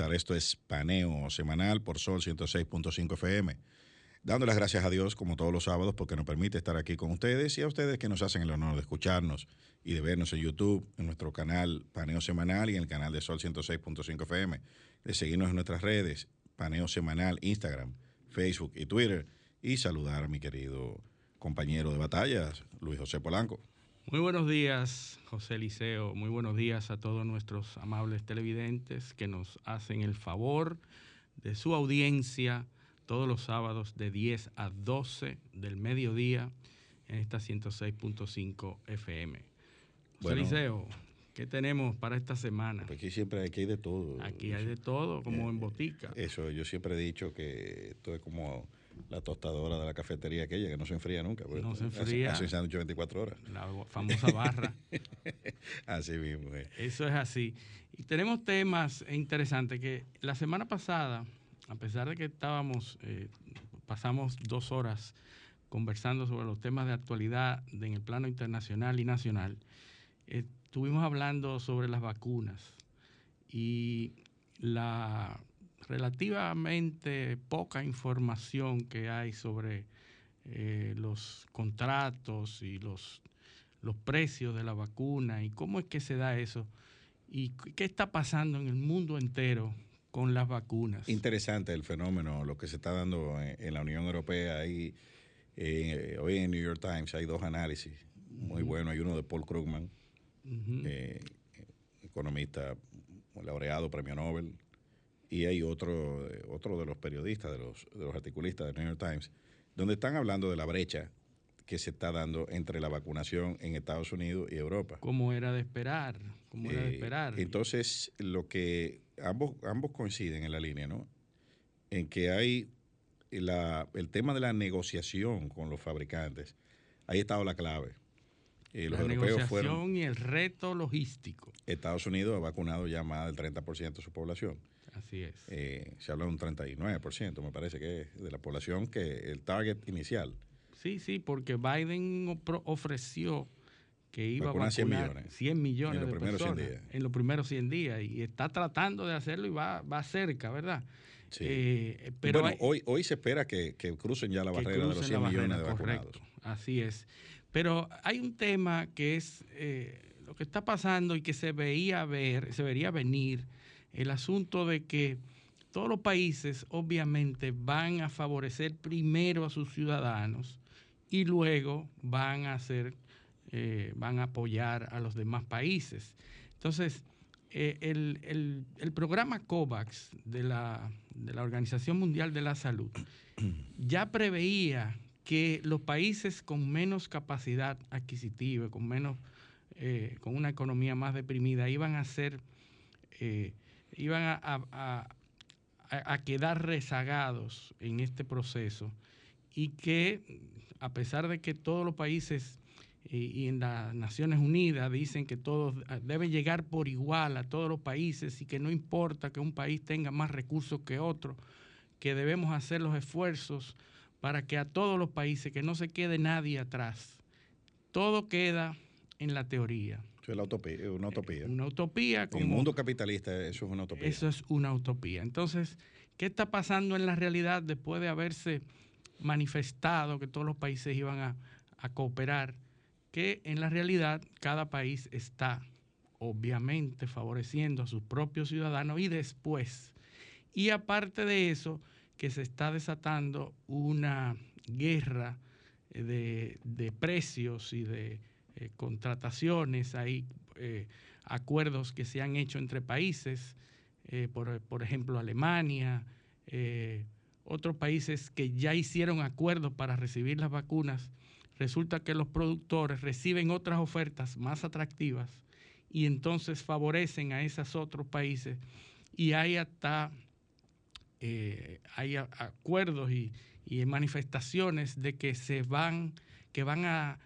Esto es Paneo Semanal por Sol 106.5 FM. Dando las gracias a Dios, como todos los sábados, porque nos permite estar aquí con ustedes y a ustedes que nos hacen el honor de escucharnos y de vernos en YouTube, en nuestro canal Paneo Semanal y en el canal de Sol 106.5 FM. De seguirnos en nuestras redes, Paneo Semanal, Instagram, Facebook y Twitter. Y saludar a mi querido compañero de batallas, Luis José Polanco. Muy buenos días, José Liceo. Muy buenos días a todos nuestros amables televidentes que nos hacen el favor de su audiencia todos los sábados de 10 a 12 del mediodía en esta 106.5 FM. José Liceo, ¿qué tenemos para esta semana? Pues aquí siempre aquí hay de todo. Aquí hay de todo, como en botica. Eso, yo siempre he dicho que esto es como la tostadora de la cafetería aquella que no se enfría nunca. No se enfría. Hace, sándwich 24 horas. La famosa barra. así mismo. Eh. Eso es así. Y tenemos temas interesantes que la semana pasada, a pesar de que estábamos, eh, pasamos dos horas conversando sobre los temas de actualidad en el plano internacional y nacional, estuvimos hablando sobre las vacunas y la relativamente poca información que hay sobre eh, los contratos y los, los precios de la vacuna y cómo es que se da eso y qué está pasando en el mundo entero con las vacunas. Interesante el fenómeno, lo que se está dando en, la Unión Europea. Hay, eh, hoy en New York Times hay dos análisis muy buenos. Hay uno de Paul Krugman, eh, economista laureado, premio Nobel, y hay otro, otro de los periodistas, de los, de los articulistas de New York Times, donde están hablando de la brecha que se está dando entre la vacunación en Estados Unidos y Europa. Como era de esperar, como era de eh, esperar. Entonces, lo que ambos, ambos coinciden en la línea, ¿no? En que hay la, el tema de la negociación con los fabricantes, ahí ha estado la clave. Eh, la negociación y el reto logístico. Estados Unidos ha vacunado ya más del 30% de su población. Así es. Eh, se habla de un 39%, me parece que es, de la población que el target inicial. Sí, sí, porque Biden ofreció que iba a vacunar 100 millones, 100 millones en los de personas en los primeros 100 días y está tratando de hacerlo y va, va cerca, ¿verdad? Sí. Eh, pero bueno, hoy, hoy se espera que, crucen ya la barrera de los 100 millones de vacunados. Así es. Pero hay un tema que es eh, lo que está pasando y que se veía ver, se vería venir el asunto de que todos los países obviamente van a favorecer primero a sus ciudadanos y luego van a hacer, eh, van a apoyar a los demás países. Entonces, eh, el, programa COVAX de la, de la Organización Mundial de la Salud ya preveía que los países con menos capacidad adquisitiva, con menos, eh, con una economía más deprimida, iban a ser iban a, quedar rezagados en este proceso y que a pesar de que todos los países y, en las Naciones Unidas dicen que todo debe llegar por igual a todos los países y que no importa que un país tenga más recursos que otro, que debemos hacer los esfuerzos para que a todos los países, que no se quede nadie atrás. Todo queda en la teoría. Eso es la utopía, una utopía. Una utopía. en el mundo capitalista eso es una utopía. Eso es una utopía. Entonces, ¿qué está pasando en la realidad después de haberse manifestado que todos los países iban a, cooperar? que en la realidad cada país está obviamente favoreciendo a sus propios ciudadanos y después. Y aparte de eso, que se está desatando una guerra eh, de, precios y de eh, contrataciones. Hay eh, acuerdos que se han hecho entre países, por, por, ejemplo Alemania, otros países que ya hicieron acuerdos para recibir las vacunas. Resulta que los productores reciben otras ofertas más atractivas y entonces favorecen a esos otros países y hay hasta hay acuerdos y, y manifestaciones de que se van, que van a,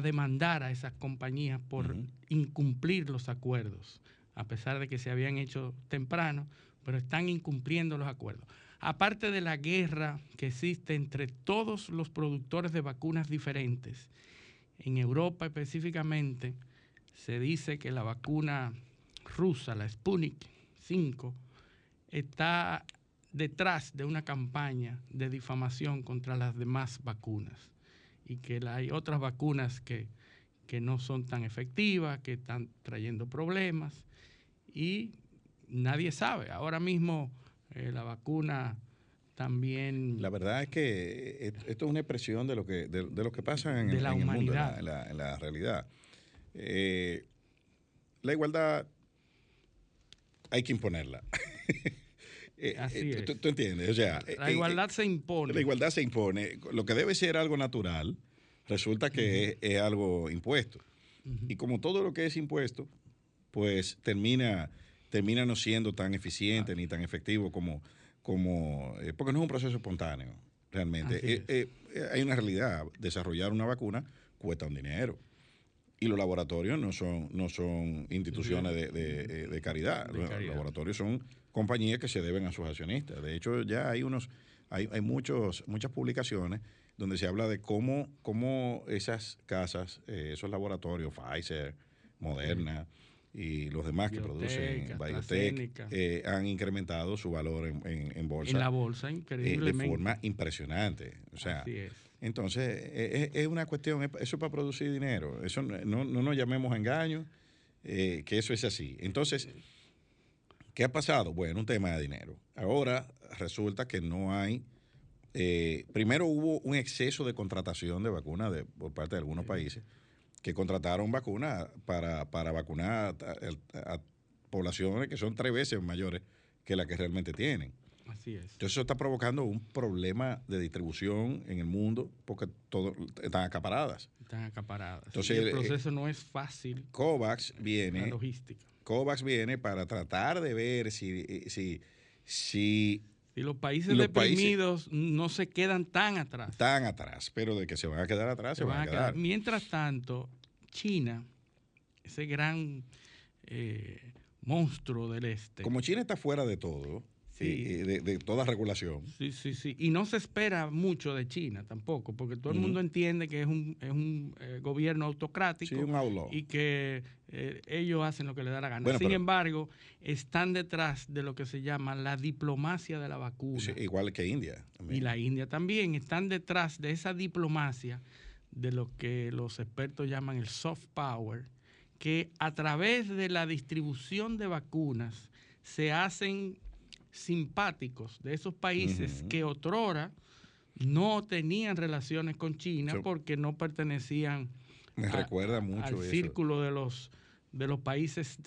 demandar a esas compañías por incumplir los acuerdos, a pesar de que se habían hecho temprano, pero están incumpliendo los acuerdos. Aparte de la guerra que existe entre todos los productores de vacunas diferentes, en Europa específicamente, se dice que la vacuna rusa, la Sputnik 5, está detrás de una campaña de difamación contra las demás vacunas y que hay otras vacunas que, no son tan efectivas, que están trayendo problemas y nadie sabe. Ahora mismo eh, la vacuna también... La verdad es que eh, esto es una expresión de lo que, de, lo que pasa en, la el mundo, en la, realidad. Eh, la igualdad hay que imponerla. Eh, Así eh, Tú, entiendes, o sea... La eh, igualdad se impone. La igualdad se impone. Lo que debe ser algo natural, resulta que es, algo impuesto. Y como todo lo que es impuesto, pues termina, termina no siendo tan eficiente ni tan efectivo como... como porque no es un proceso espontáneo, realmente. hay una realidad. Desarrollar una vacuna cuesta un dinero y los laboratorios no son, no son instituciones de, caridad. Los laboratorios son compañías que se deben a sus accionistas. De hecho, ya hay unos, hay, hay muchos, muchas publicaciones donde se habla de cómo, cómo esas casas, eh, esos laboratorios, Pfizer, Moderna y los demás que producen biotech, eh, han incrementado su valor en, en, bolsa. En la bolsa, increíblemente. de forma impresionante. O sea, Así es. Entonces, e, e, es, una cuestión, eso es para producir dinero. Eso no, no nos llamemos engaño, eh, que eso es así. Entonces, ¿qué ha pasado? Bueno, un tema de dinero. Ahora resulta que no hay. Eh, primero hubo un exceso de contratación de vacunas por parte de algunos países que contrataron vacunas para, para vacunar a poblaciones que son tres veces mayores que las que realmente tienen. Así es. Entonces eso está provocando un problema de distribución en el mundo porque todo, están acaparadas. Están acaparadas. Entonces, el proceso no es fácil. COVAX viene. La logística. COVAX viene para tratar de ver si, si, si y los países deprimidos no se quedan tan atrás. Tan atrás, pero de que se van a quedar atrás, se, van, a quedar. Mientras tanto, China, ese gran eh, monstruo del este. Como China está fuera de todo, de, toda regulación. Sí, sí, sí. Y no se espera mucho de China tampoco, porque todo el mundo entiende que es un, es un eh, gobierno autocrático y que eh, ellos hacen lo que les da la gana. Sin embargo, están detrás de lo que se llama la diplomacia de la vacuna. igual que India. Y la India también. Están detrás de esa diplomacia de lo que los expertos llaman el soft power, que a través de la distribución de vacunas se hacen simpáticos de esos países que otrora no tenían relaciones con China porque no pertenecían me recuerda mucho al círculo de los, de los países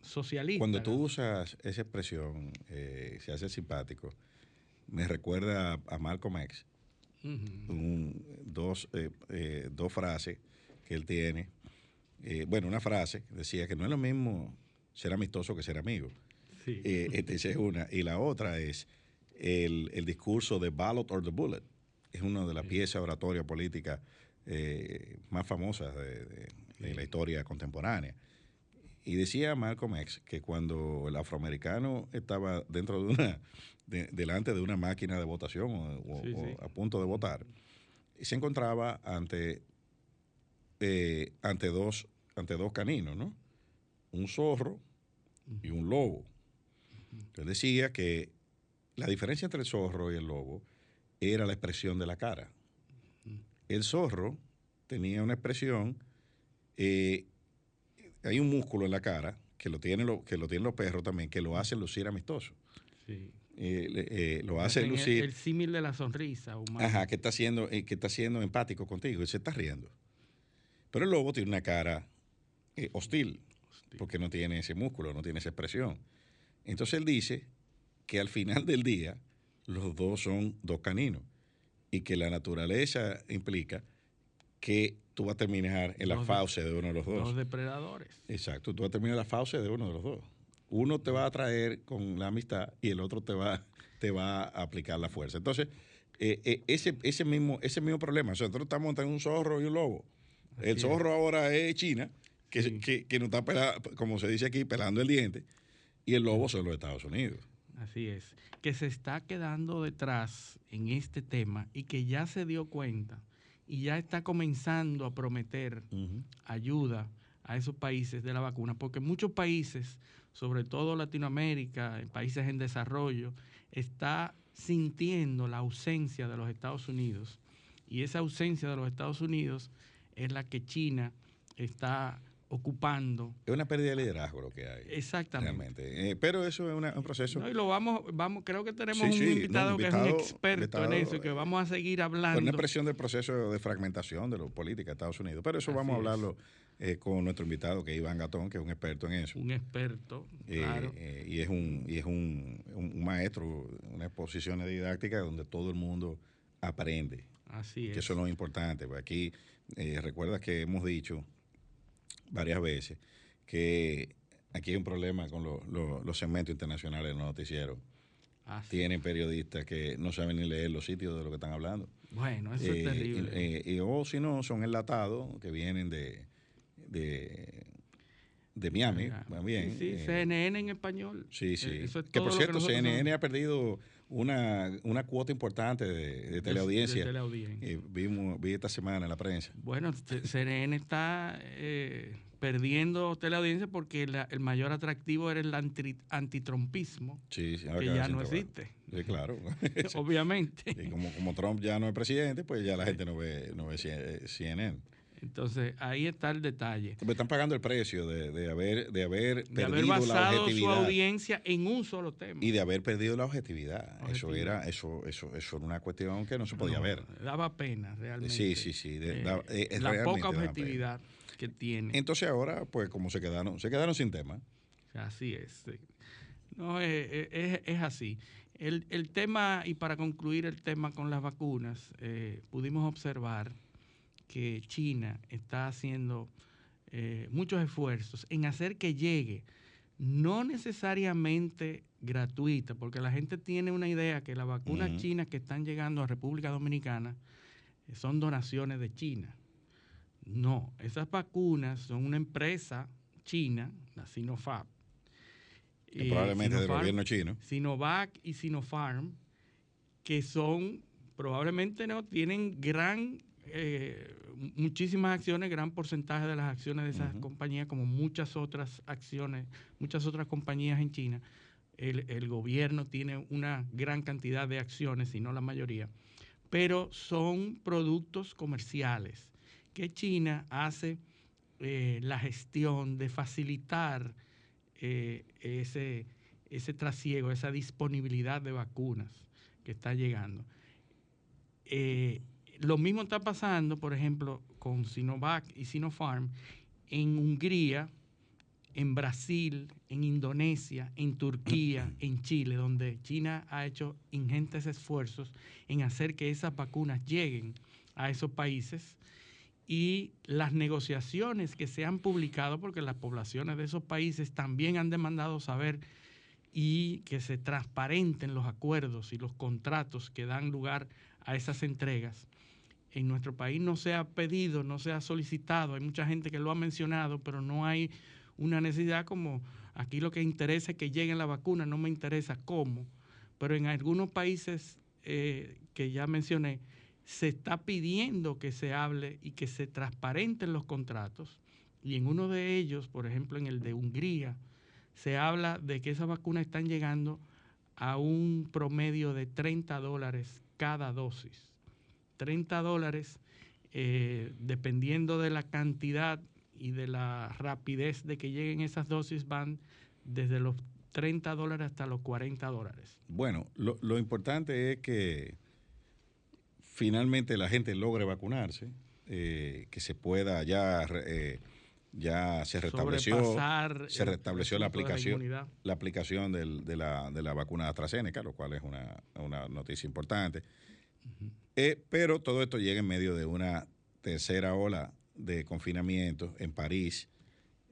socialistas. Cuando tú usas esa expresión, eh, se hace simpático, me recuerda a Malcolm X. dos, eh, eh, dos frases que él tiene. bueno, una frase decía que no es lo mismo ser amistoso que ser amigo. Eh, esta es una. Y la otra es el, discurso de Ballot or the Bullet. Es una de las piezas oratoria política eh, más famosas de, la historia contemporánea. Y decía Malcolm X que cuando el afroamericano estaba dentro de una, delante de una máquina de votación o, a punto de votar, se encontraba ante, eh, ante, dos, ante dos caninos, ¿no? Un zorro y un lobo. Yo decía que la diferencia entre el zorro y el lobo era la expresión de la cara. El zorro tenía una expresión Eh, hay un músculo en la cara que lo tienen lo, que lo tienen los perros también que lo hace lucir amistoso. Sí. Eh, eh, lo hace lucir. El símil de la sonrisa humana. Ajá, que está siendo, que está siendo empático contigo y se está riendo. Pero el lobo tiene una cara hostil, porque no tiene ese músculo, no tiene esa expresión. Entonces él dice que al final del día los dos son dos caninos y que la naturaleza implica que tú vas a terminar en la fauce de uno de los dos. Los depredadores. Exacto, tú vas a terminar en la fauce de uno de los dos. Uno te va a atraer con la amistad y el otro te va, te va a aplicar la fuerza. Entonces, eh, eh, ese, ese, mismo, ese mismo problema. O sea, nosotros estamos entre un zorro y un lobo. Así el es. zorro ahora es China, que, Sí. que, que nos está, como se dice aquí, pelando el diente, y el lobo son los Estados Unidos. Así es. Que se está quedando detrás en este tema y que ya se dio cuenta y ya está comenzando a prometer ayuda a esos países de la vacuna, porque muchos países, sobre todo Latinoamérica, en países en desarrollo, está sintiendo la ausencia de los Estados Unidos. Y esa ausencia de los Estados Unidos es la que China está ocupando. Es una pérdida de liderazgo lo que hay. Exactamente. Eh, pero eso es una- un proceso. No, y lo vamos, vamos, creo que tenemos Sí, un sí, no, invitado que es un experto invitado, en eso y que eh, vamos a seguir Con hablando. una expresión del proceso de fragmentación de la política de Estados Unidos. Pero eso Así vamos a hablarlo eh, con nuestro invitado, que es Iván Gatón, que es un experto en eso. Un experto, Eh, claro. y es un y es un, un- maestro, una exposición didáctica donde todo el mundo aprende. Así es. Que eso es lo importante. Aquí recuerdas que hemos dicho varias veces que aquí hay un problema con lo- lo- los segmentos internacionales de los noticieros. Así. Tienen periodistas que no saben ni leer los sitios de lo que están hablando. Bueno, eso Eh, es terrible. eh, eh, o si no, son enlatados que vienen de, de, de Miami, también. Sí, sí, eh, CNN en español. Sí, sí. Eh, eso es que por cierto, CNN ha perdido una, una cuota importante de, de teleaudiencia. de teleaudiencia. Eh, vimos, vi esta semana en la prensa. Bueno, CNN está eh, perdiendo teleaudiencia porque la- el mayor atractivo era el anti- antitrumpismo, Sí, sí, que ya no existe. Sí, claro. Obviamente. y como, como Trump ya no es presidente, pues ya la gente no ve, no ve CNN. Entonces, ahí está el detalle. Me están pagando el precio de, de haber, de haber De haber la basado su audiencia en un solo tema. Y de haber perdido la objetividad. Eso era, eso, eso, eso era una cuestión que no se podía No, ver. Daba pena, realmente. Sí, sí, sí. de- Eh, da- eh, la poca objetividad que tiene. Entonces ahora, pues como se quedaron, se quedaron sin tema. Así es. sí. No, eh, es, es así. El, el tema, y para concluir el tema con las vacunas, eh, pudimos observar que China está haciendo eh, muchos esfuerzos en hacer que llegue, no necesariamente gratuita, porque la gente tiene una idea que las vacunas chinas que están llegando a República Dominicana eh, son donaciones de China. No, esas vacunas son una empresa china, la Sinopharm. eh, probablemente del gobierno chino. Sinovac y Sinopharm, que son, probablemente no, tienen gran, eh, muchísimas acciones, gran porcentaje de las acciones de esas compañías, como muchas otras acciones, muchas otras compañías en China. El, el gobierno tiene una gran cantidad de acciones, si no la mayoría, pero son productos comerciales que China hace eh, la gestión de facilitar eh, ese, ese trasiego, esa disponibilidad de vacunas que está llegando. Eh, lo mismo está pasando, por ejemplo, con Sinovac y Sinopharm en Hungría, en Brasil, en Indonesia, en Turquía, en Chile, donde China ha hecho ingentes esfuerzos en hacer que esas vacunas lleguen a esos países y las negociaciones que se han publicado, porque las poblaciones de esos países también han demandado saber y que se transparenten los acuerdos y los contratos que dan lugar a esas entregas. En nuestro país no se ha pedido, no se ha solicitado, hay mucha gente que lo ha mencionado, pero no hay una necesidad como aquí lo que interesa es que lleguen la vacuna, no me interesa cómo, pero en algunos países eh, que ya mencioné, se está pidiendo que se hable y que se transparenten los contratos. Y en uno de ellos, por ejemplo, en el de Hungría, se habla de que esas vacunas están llegando a un promedio de 30 dólares cada dosis. 30 dólares, eh, dependiendo de la cantidad y de la rapidez de que lleguen esas dosis van desde los 30 dólares hasta los 40 dólares. Bueno, lo, lo importante es que finalmente la gente logre vacunarse, eh, que se pueda ya eh, ya se restableció se restableció la aplicación la, aplicación del, de, la, de la vacuna AstraZeneca, lo cual es una, una noticia importante. Eh, pero todo esto llega en medio de una tercera ola de confinamiento en París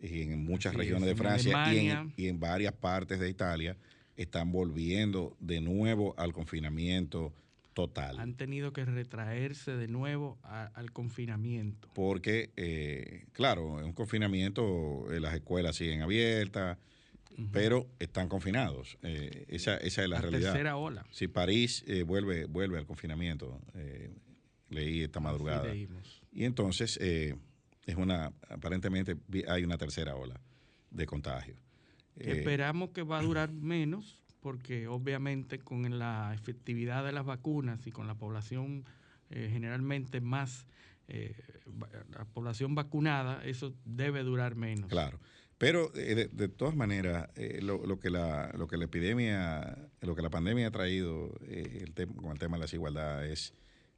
y en muchas regiones de Francia y en, y en, varias partes de Italia están volviendo de nuevo al confinamiento total. Han tenido que retraerse de nuevo al confinamiento. Porque, eh, claro, en un confinamiento eh, las escuelas siguen abiertas, pero están confinados. Eh, esa, esa, es la, la realidad. Tercera ola. Si París vuelve, vuelve al confinamiento, leí esta madrugada. Y entonces es una, aparentemente hay una tercera ola de contagio. esperamos que va a durar menos, porque obviamente con la efectividad de las vacunas y con la población eh, generalmente más, eh, la población vacunada, eso debe durar menos. Claro. Pero eh, de, todas maneras, lo, que la, lo que la epidemia, lo que la pandemia ha traído el con el tema de la desigualdad es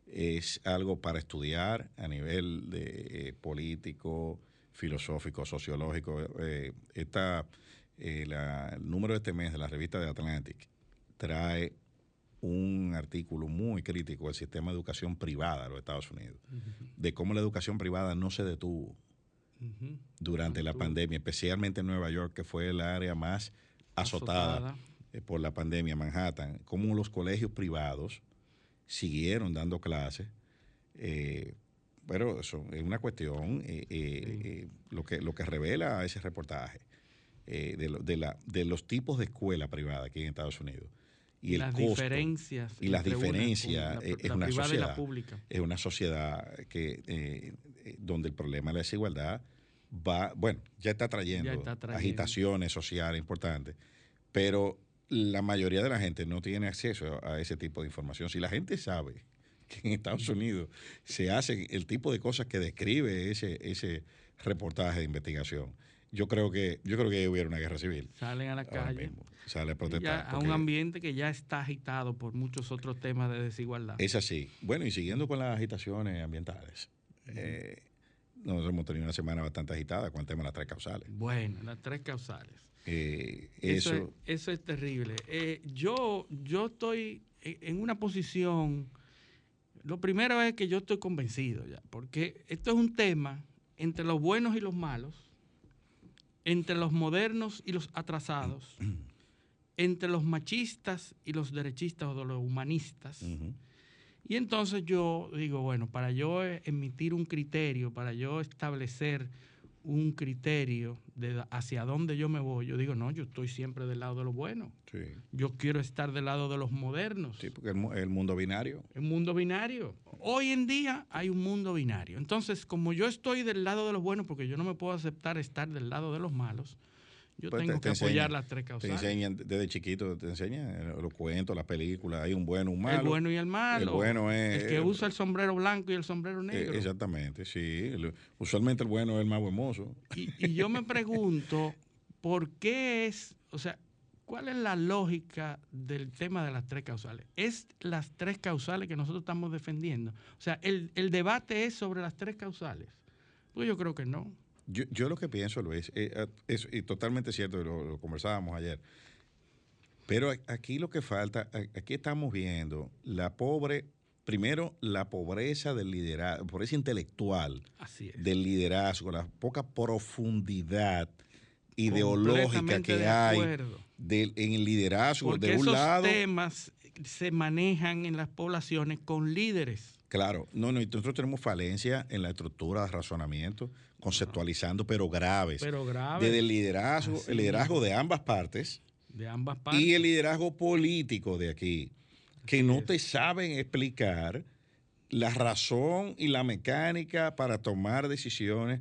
es algo para estudiar a nivel de, eh, político, filosófico, sociológico. Eh, eh, el número de este mes de la revista de Atlantic trae un artículo muy crítico del sistema de educación privada de los Estados Unidos, de cómo la educación privada no se detuvo durante la pandemia, especialmente en Nueva York, que fue el área más azotada, por la pandemia, Manhattan, cómo los colegios privados siguieron dando clases. Eh, pero eso es una cuestión, eh, eh, lo, que, lo que revela ese reportaje de, de, la, de los tipos de escuela privada aquí en Estados Unidos. Y, las diferencias. Y las diferencias es una sociedad. Es una sociedad que, donde el problema de la desigualdad va, bueno, ya está trayendo, ya está trayendo. agitaciones sociales importantes, pero la mayoría de la gente no tiene acceso a ese tipo de información. Si la gente sabe que en Estados Unidos se hacen el tipo de cosas que describe ese, ese reportaje de investigación, yo creo que yo creo que hubiera una guerra civil. Salen a la calle. Sale a protestar. a un ambiente que ya está agitado por muchos otros temas de desigualdad. Es así. Bueno, y siguiendo con las agitaciones ambientales. Eh, nosotros hemos tenido una semana bastante agitada con el tema de las tres causales. Bueno, las tres causales. Eh, eso, eso, es, terrible. Eh, yo, yo estoy en una posición, lo primero es que yo estoy convencido ya, porque esto es un tema entre los buenos y los malos, entre los modernos y los atrasados, entre los machistas y los derechistas o los humanistas. Y entonces yo digo, bueno, para yo emitir un criterio, para yo establecer un criterio de hacia dónde yo me voy, yo digo, no, yo estoy siempre del lado de lo bueno. Yo quiero estar del lado de los modernos. Sí, porque el, el, mundo binario. El mundo binario. Hoy en día hay un mundo binario. Entonces, como yo estoy del lado de los buenos, porque yo no me puedo aceptar estar del lado de los malos, yo pues tengo que apoyar las tres causales. Te enseñan desde chiquito, te enseñan los cuentos, las películas, hay un bueno, un malo. El bueno y el malo. El bueno es... El que usa el sombrero blanco y el sombrero eh, negro. Exactamente, sí. Usualmente el bueno es el más hermoso. Y, y yo me pregunto, ¿por qué es, o sea, cuál es la lógica del tema de las tres causales? ¿Es las tres causales que nosotros estamos defendiendo? O sea, ¿el, el debate es sobre las tres causales? Pues yo creo que no. Yo, yo lo que pienso, Luis, eh, eh, es, y totalmente cierto, lo, conversábamos ayer, pero aquí lo que falta, aquí estamos viendo la pobre, primero la pobreza del liderazgo, pobreza intelectual del liderazgo, la poca profundidad ideológica que hay en el liderazgo de un lado. temas se manejan en las poblaciones con líderes. Claro, no, no, nosotros tenemos falencia en la estructura de razonamiento, conceptualizando, pero graves. Pero graves. Desde el liderazgo, el liderazgo de ambas partes. De ambas partes. Y el liderazgo político de aquí, que no te saben explicar la razón y la mecánica para tomar decisiones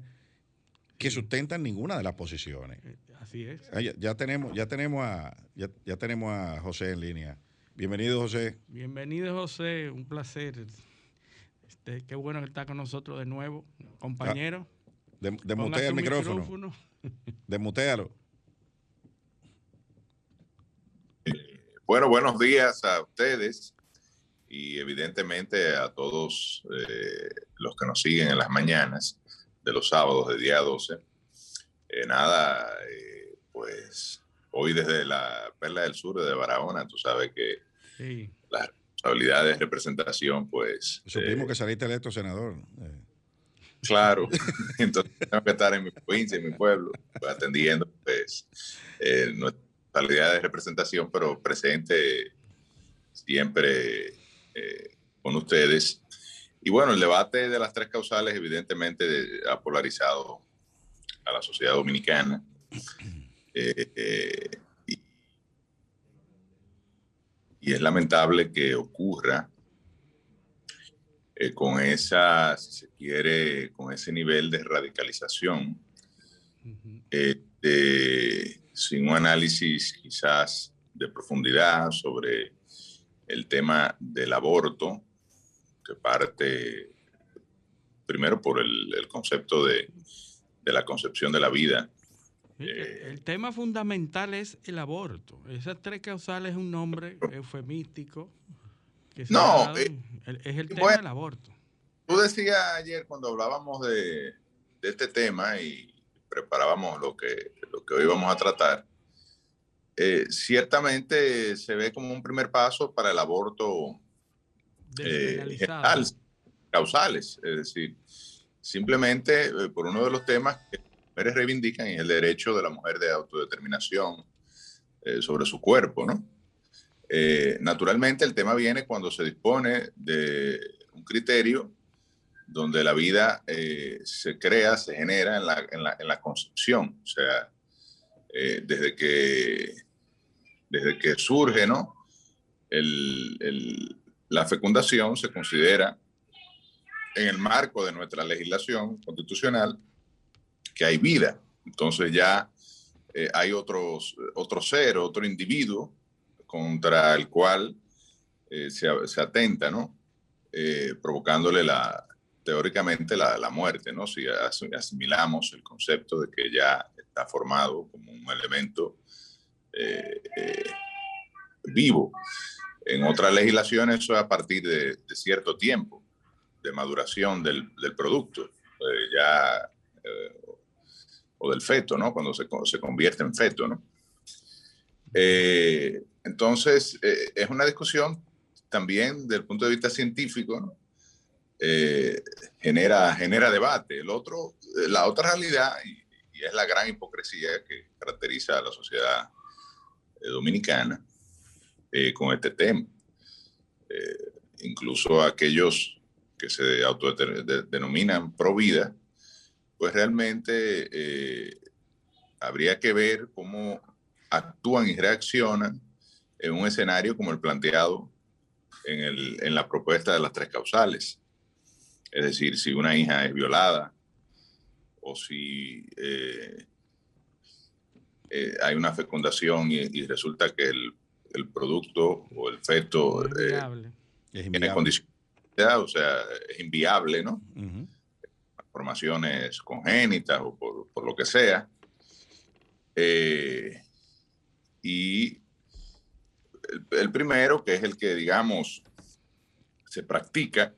que sustentan ninguna de las posiciones. Eh, así es. Ah, ya, tenemos, ya tenemos a, ya tenemos a José en línea. Bienvenido, José. Bienvenido, José. Un placer. Este, qué bueno que está con nosotros de nuevo, compañero. Demutea el micrófono. Demutealo. Bueno, buenos días a ustedes y evidentemente a todos eh, los que nos siguen en las mañanas de los sábados de día 12. Eh, nada, eh, pues hoy desde la Perla del Sur de Barahona, tú sabes que las responsabilidades de representación, pues... Supimos que saliste electo senador. Claro, entonces tengo que estar en mi provincia, en mi pueblo, pues, atendiendo pues nuestra calidad de representación, pero presente siempre eh, con ustedes. Y bueno, el debate de las tres causales evidentemente ha polarizado a la sociedad dominicana. Eh, eh, y, es lamentable que ocurra con esa, si se quiere, con ese nivel de radicalización. de, sin un análisis quizás de profundidad sobre el tema del aborto, que parte primero por el, concepto de, la concepción de la vida. El, tema fundamental es el aborto. Esas tres causales es un nombre eufemístico. No, eh, es el tema del aborto. Tú decías ayer cuando hablábamos de, de este tema y preparábamos lo que, lo que hoy vamos a tratar, eh, ciertamente se ve como un primer paso para el aborto eh, causales, es decir, simplemente eh, por uno de los temas que las mujeres reivindican es el derecho de la mujer de autodeterminación sobre su cuerpo, ¿no? Naturalmente el tema viene cuando se dispone de un criterio donde la vida eh, se crea, se genera en la, en la, en la concepción. O sea, eh, desde, que, desde que surge ¿no? El, el, la fecundación se considera en el marco de nuestra legislación constitucional que hay vida. Entonces ya eh, hay otros, otro ser, otro individuo contra el cual se, se, atenta, ¿no? provocándole la, teóricamente la, la muerte, ¿no? Si asimilamos el concepto de que ya está formado como un elemento eh, eh, vivo. En otras legislaciones eso es a partir de, cierto tiempo de maduración del, producto, eh, ya, o del feto, ¿no? Cuando se, se convierte en feto, ¿no? Entonces, es una discusión también desde el punto de vista científico. Eh, genera, genera debate. El otro, eh, la otra realidad, y, es la gran hipocresía que caracteriza a la sociedad eh, dominicana con este tema. incluso aquellos que se autodenominan pro vida, pues realmente habría que ver cómo actúan y reaccionan en un escenario como el planteado en, el, en la propuesta de las tres causales. Es decir, si una hija es violada o si eh, eh, hay una fecundación y, resulta que el, producto o el feto eh, tiene condiciones, o sea, es inviable, ¿no? Formaciones congénitas o por, lo que sea. y el primero, que es el que, digamos, se practica,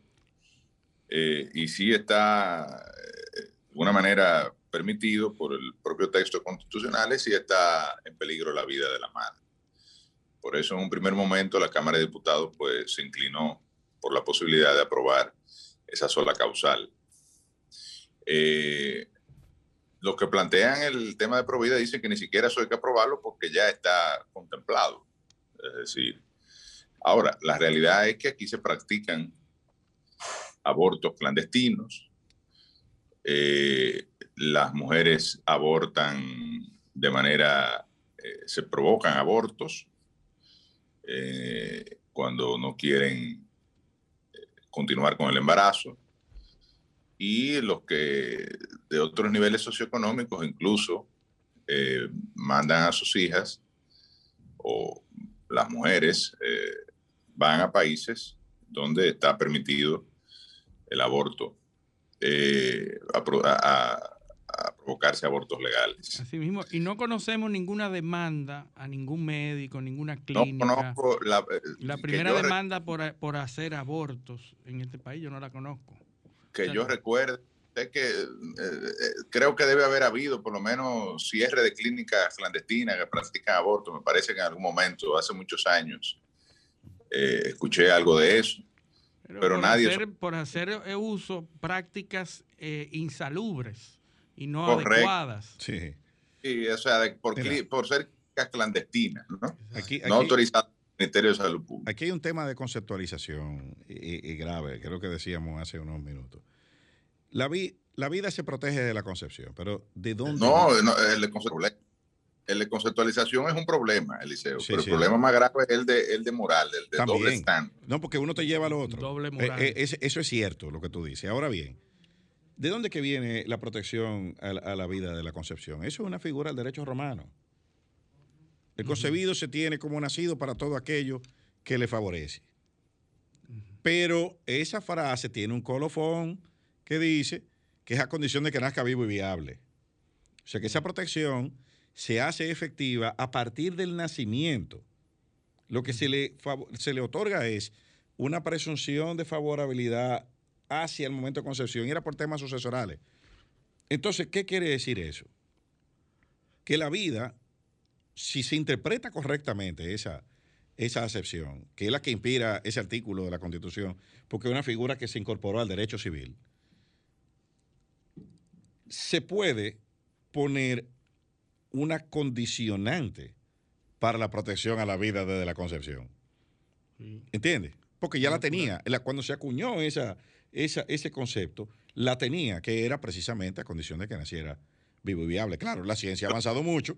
eh, y sí está eh, de alguna manera permitido por el propio texto constitucional y sí está en peligro la vida de la madre. Por eso en un primer momento la Cámara de Diputados pues, se inclinó por la posibilidad de aprobar esa sola causal. Eh, los que plantean el tema de provida dicen que ni siquiera eso hay que aprobarlo porque ya está contemplado. Es decir, ahora, la realidad es que aquí se practican abortos clandestinos. Eh, las mujeres abortan de manera, eh, se provocan abortos eh, cuando no quieren continuar con el embarazo. Y los que de otros niveles socioeconómicos incluso mandan a sus hijas o las mujeres van a países donde está permitido el aborto eh, provocarse abortos legales. Así mismo, y no conocemos ninguna demanda a ningún médico, ninguna clínica. No conozco la, eh, la primera demanda por, por, hacer abortos en este país, yo no la conozco. Que yo recuerde, que eh, eh, creo que debe haber habido por lo menos cierre de clínicas clandestinas que practican aborto, me parece que en algún momento, hace muchos años, escuché algo de eso. Pero, nadie... por hacer uso prácticas insalubres y no adecuadas. Sí. sí. o sea, por, por, ser clandestinas, ¿no? Aquí, no autorizadas Ministerio de Salud Pública. Aquí hay un tema de conceptualización y, grave, creo que decíamos hace unos minutos. La, la vida se protege de la concepción, pero ¿de dónde? No, el, de el de conceptualización es un problema, Eliseo, pero el problema más grave es el de, el de moral, el de doble stand. No, porque uno te lleva al otro. Doble eh, moral. Eh, eso es cierto, lo que tú dices. Ahora bien, ¿De dónde que viene la protección a la, vida de la concepción? Eso es una figura del derecho romano. El concebido se tiene como nacido para todo aquello que le favorece. Pero esa frase tiene un colofón que dice que es a condición de que nazca vivo y viable. O sea que esa protección se hace efectiva a partir del nacimiento. Lo que se le, se le otorga es una presunción de favorabilidad hacia el momento de concepción y era por temas sucesorales. Entonces, ¿qué quiere decir eso? Que la vida, si se interpreta correctamente esa, esa acepción, que es la que inspira ese artículo de la Constitución, porque es una figura que se incorporó al derecho civil, se puede poner una condicionante para la protección a la vida desde la concepción. ¿Entiendes? Porque ya la tenía. Cuando se acuñó esa, ese concepto la tenía, que era precisamente a condición de que naciera vivo y viable. Claro, la ciencia ha avanzado mucho.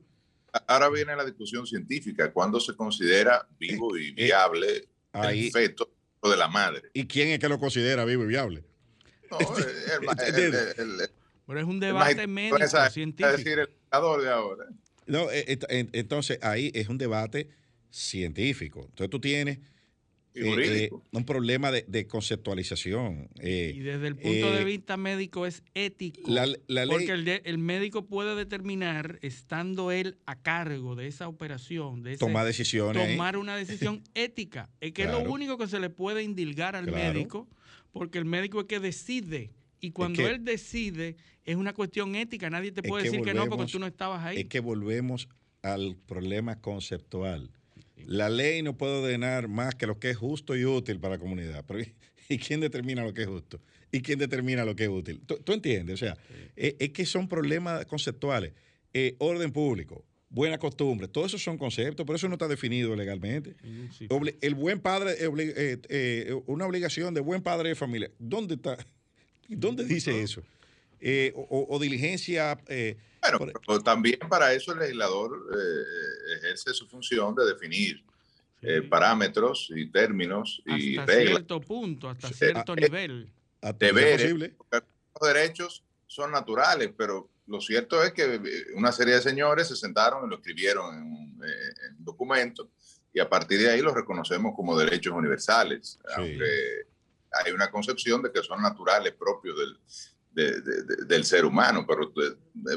Ahora viene la discusión científica, cuando se considera vivo y eh, eh, viable el feto de la madre. ¿Y quién es que lo considera vivo y viable? No, Pero es un debate médico, científico. Es decir, el de ahora. No, eh, entonces ahí es un debate científico. Entonces tú tienes eh, eh, un problema de, conceptualización. Eh, y desde el punto de vista médico es ético. porque el, médico puede determinar, estando él a cargo de esa operación, de tomar decisiones. Tomar una decisión ética. Es que es lo único que se le puede indilgar al médico, porque el médico es que decide. Y cuando él decide, es una cuestión ética. Nadie te puede decir que no porque tú no estabas ahí. Es que volvemos al problema conceptual la ley no puede ordenar más que lo que es justo y útil para la comunidad. Pero, ¿y quién determina lo que es justo? ¿Y quién determina lo que es útil? ¿Tú, entiendes? O sea, eh, es, que son problemas conceptuales. Eh, orden público, buena costumbre, todos esos son conceptos, pero eso no está definido legalmente. el buen padre, eh, una obligación de buen padre de familia. ¿Dónde está? ¿Dónde dice eso? o, diligencia bueno, pero también para eso el legislador eh, ejerce su función de definir eh, parámetros y términos y hasta cierto punto, hasta cierto nivel. Deberes, los derechos son naturales, pero lo cierto es que eh, una serie de señores se sentaron y lo escribieron en un, documento y a partir de ahí los reconocemos como derechos universales, aunque hay una concepción de que son naturales propios del, del ser humano. Pero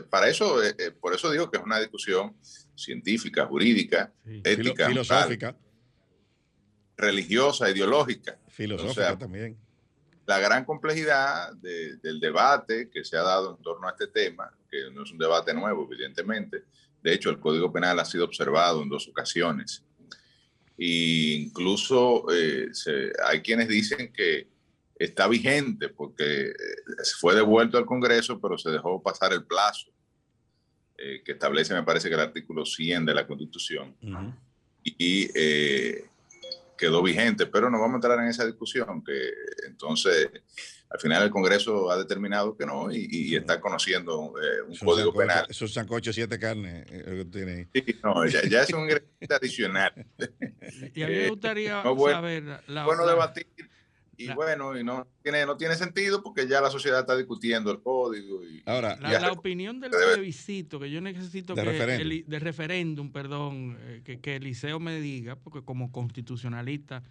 para eso, eh, eh, por eso digo que es una discusión científica, jurídica, ética, filosófica, religiosa, ideológica. Filosófica también. La gran complejidad del debate que se ha dado en torno a este tema, que no es un debate nuevo, evidentemente. De hecho, el Código Penal ha sido observado en dos ocasiones. E incluso eh, hay quienes dicen que está vigente porque eh, fue devuelto al Congreso, pero se dejó pasar el plazo eh, que establece, me parece que el artículo 100 de la Constitución. Y eh, quedó vigente, pero no vamos a entrar en esa discusión, que entonces al final el Congreso ha determinado que no y, está conociendo un código penal. Esos sancochos siete carnes que tiene ahí. Sí, no, ya, es un ingrediente adicional. Y a mí me gustaría saber... La, bueno, debatir y bueno, y no tiene, no tiene sentido porque ya la sociedad está discutiendo el código. Y, Ahora, la, opinión del plebiscito, que yo necesito de que referéndum. de referéndum, perdón, eh, que, que Eliseo me diga, porque como constitucionalista,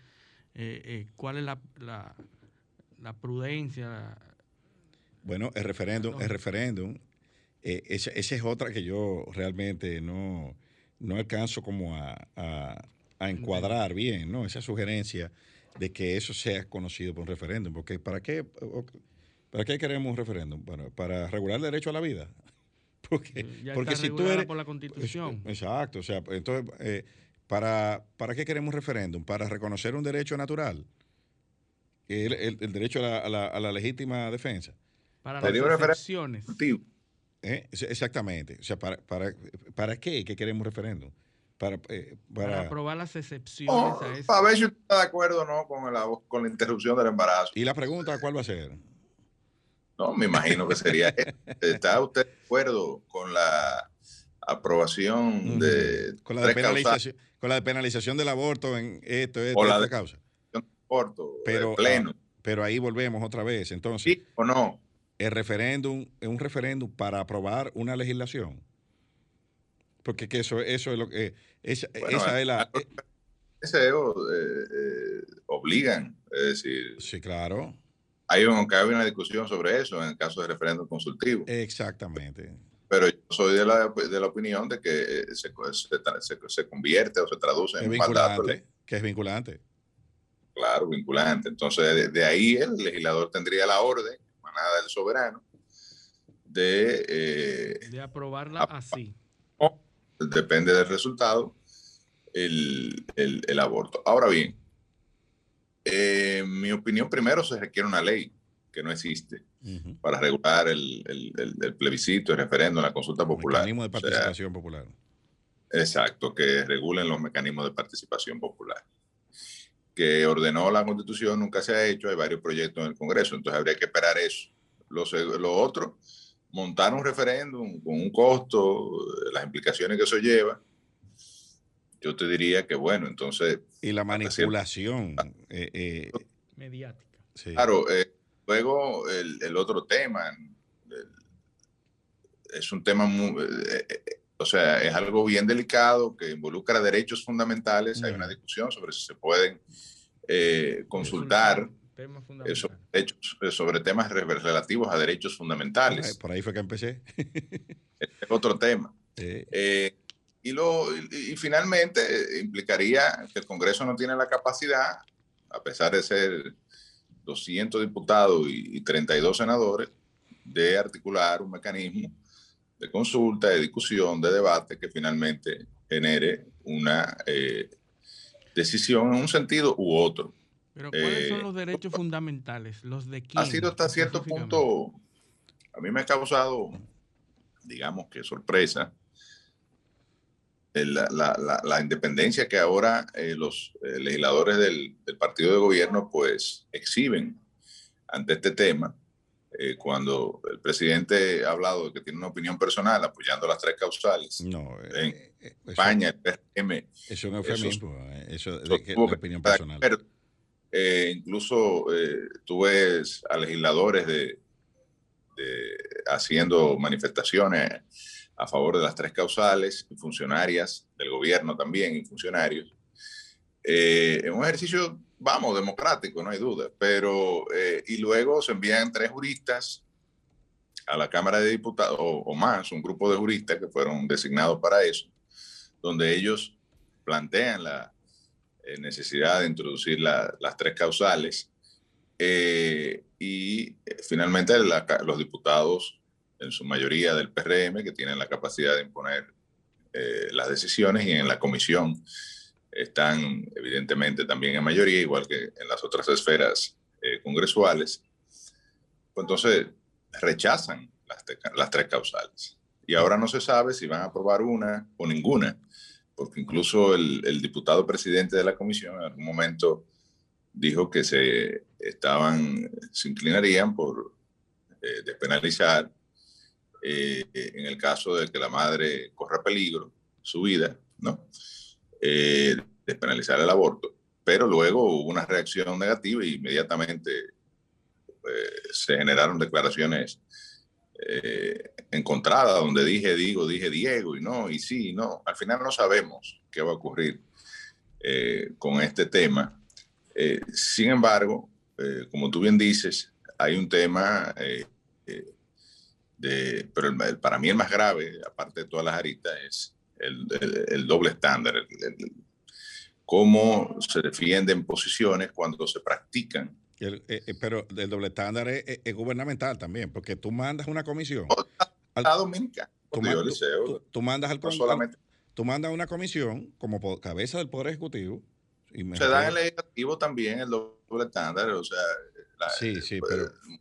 eh, eh, cuál es la, la, la prudencia. Bueno, el referéndum, el referéndum eh, esa, es otra que yo realmente no, no alcanzo como a, a, encuadrar bien, ¿no? Esa sugerencia de que eso sea conocido por un referéndum, porque ¿para qué, ¿para qué queremos un referéndum? Bueno, para regular el derecho a la vida. Porque, ya porque está si tú eres... por la Constitución. Exacto, o sea, entonces, eh, ¿para, ¿para qué queremos un referéndum? Para reconocer un derecho natural, el, el, derecho a la, a, la, legítima defensa. Para las excepciones. ¿Eh? Exactamente. O sea, ¿para, para, para qué que queremos referéndum? Para, eh, para, aprobar las excepciones oh, a eso. Para ver si usted está de acuerdo o no con la, con la interrupción del embarazo. ¿Y la pregunta cuál va a ser? No, me imagino que sería. ¿Está usted de acuerdo con la aprobación de. Con la, penalización, con la penalización del aborto en esto, esto, o la de causa? Aborto, pero, pleno. Ah, pero ahí volvemos otra vez. Entonces. ¿Sí o no? el referéndum es un referéndum para aprobar una legislación. Porque que eso, eso es lo que... Esa, esa es la... Eh, eh, eh, obligan, es decir... Sí, claro. Hay, aunque hay una discusión sobre eso en el caso de referéndum consultivo. Exactamente. Pero yo soy de la, de la opinión de que se, se, se, convierte o se traduce en mandato. Que es vinculante. Claro, vinculante. Entonces, de ahí el legislador tendría la orden nada del soberano de, eh, de aprobarla así. Depende del resultado, el, el, aborto. Ahora bien, en mi opinión, primero se requiere una ley que no existe para regular el, el, plebiscito, el referéndum, la consulta popular. Mecanismo de participación popular. Exacto, que regulen los mecanismos de participación popular que ordenó la constitución nunca se ha hecho, hay varios proyectos en el Congreso, entonces habría que esperar eso. Lo, lo otro, montar un referéndum con un costo, las implicaciones que eso lleva, yo te diría que bueno, entonces... Y la manipulación eh, eh, mediática. Claro, eh, luego el, el, otro tema, es un tema muy... o sea, es algo bien delicado que involucra derechos fundamentales. Hay una discusión sobre si se pueden eh, consultar sobre, hechos, eh, sobre temas relativos a derechos fundamentales. Por ahí fue que empecé. es otro tema. Eh, y, lo, y, finalmente implicaría que el Congreso no tiene la capacidad, a pesar de ser 200 diputados y, y 32 senadores, de articular un mecanismo de consulta, de discusión, de debate que finalmente genere una decisión en un sentido u otro. Pero ¿cuáles son eh, los derechos fundamentales? ¿Los de quién? Ha sido hasta cierto punto, a mí me ha causado, digamos que sorpresa, la, la, la, independencia que ahora eh, los eh, legisladores del, del, partido de gobierno pues exhiben ante este tema. cuando el presidente ha hablado de que tiene una opinión personal apoyando las tres causales. No, España, el PRM. Eso no fue mismo, eso, de que, opinión personal. Eh, incluso eh, tú ves a legisladores de, haciendo manifestaciones a favor de las tres causales, y funcionarias del gobierno también, y funcionarios. Eh, en un ejercicio, vamos, democrático, no hay duda, pero, y luego se envían tres juristas a la Cámara de Diputados, o, más, un grupo de juristas que fueron designados para eso, donde ellos plantean la eh, necesidad de introducir las tres causales eh, y eh, finalmente los diputados, en su mayoría del PRM, que tienen la capacidad de imponer las decisiones y en la comisión están evidentemente también en mayoría, igual que en las otras esferas congresuales. Pues entonces rechazan las tres causales. Y ahora no se sabe si van a aprobar una o ninguna porque incluso el, diputado presidente de la comisión en algún momento dijo que se estaban, se inclinarían por eh, despenalizar eh, en el caso de que la madre corra peligro su vida, ¿no? Eh, despenalizar el aborto. Pero luego hubo una reacción negativa e inmediatamente se generaron declaraciones eh, encontrada, donde dije digo, dije Diego, y no, y sí, no. Al final no sabemos qué va a ocurrir eh, con este tema. Eh, sin embargo, como tú bien dices, hay un tema de, pero para mí el más grave, aparte de todas las aritas, es el, doble estándar, cómo se defienden posiciones cuando se practican. Eh, eh, pero el doble estándar es, gubernamental también, porque tú mandas una comisión. A Dominica. Tú, tú, mandas al, solamente. tú mandas una comisión como cabeza del Poder Ejecutivo. se da en el legislativo también el doble estándar, o sea, sí, sí, pues,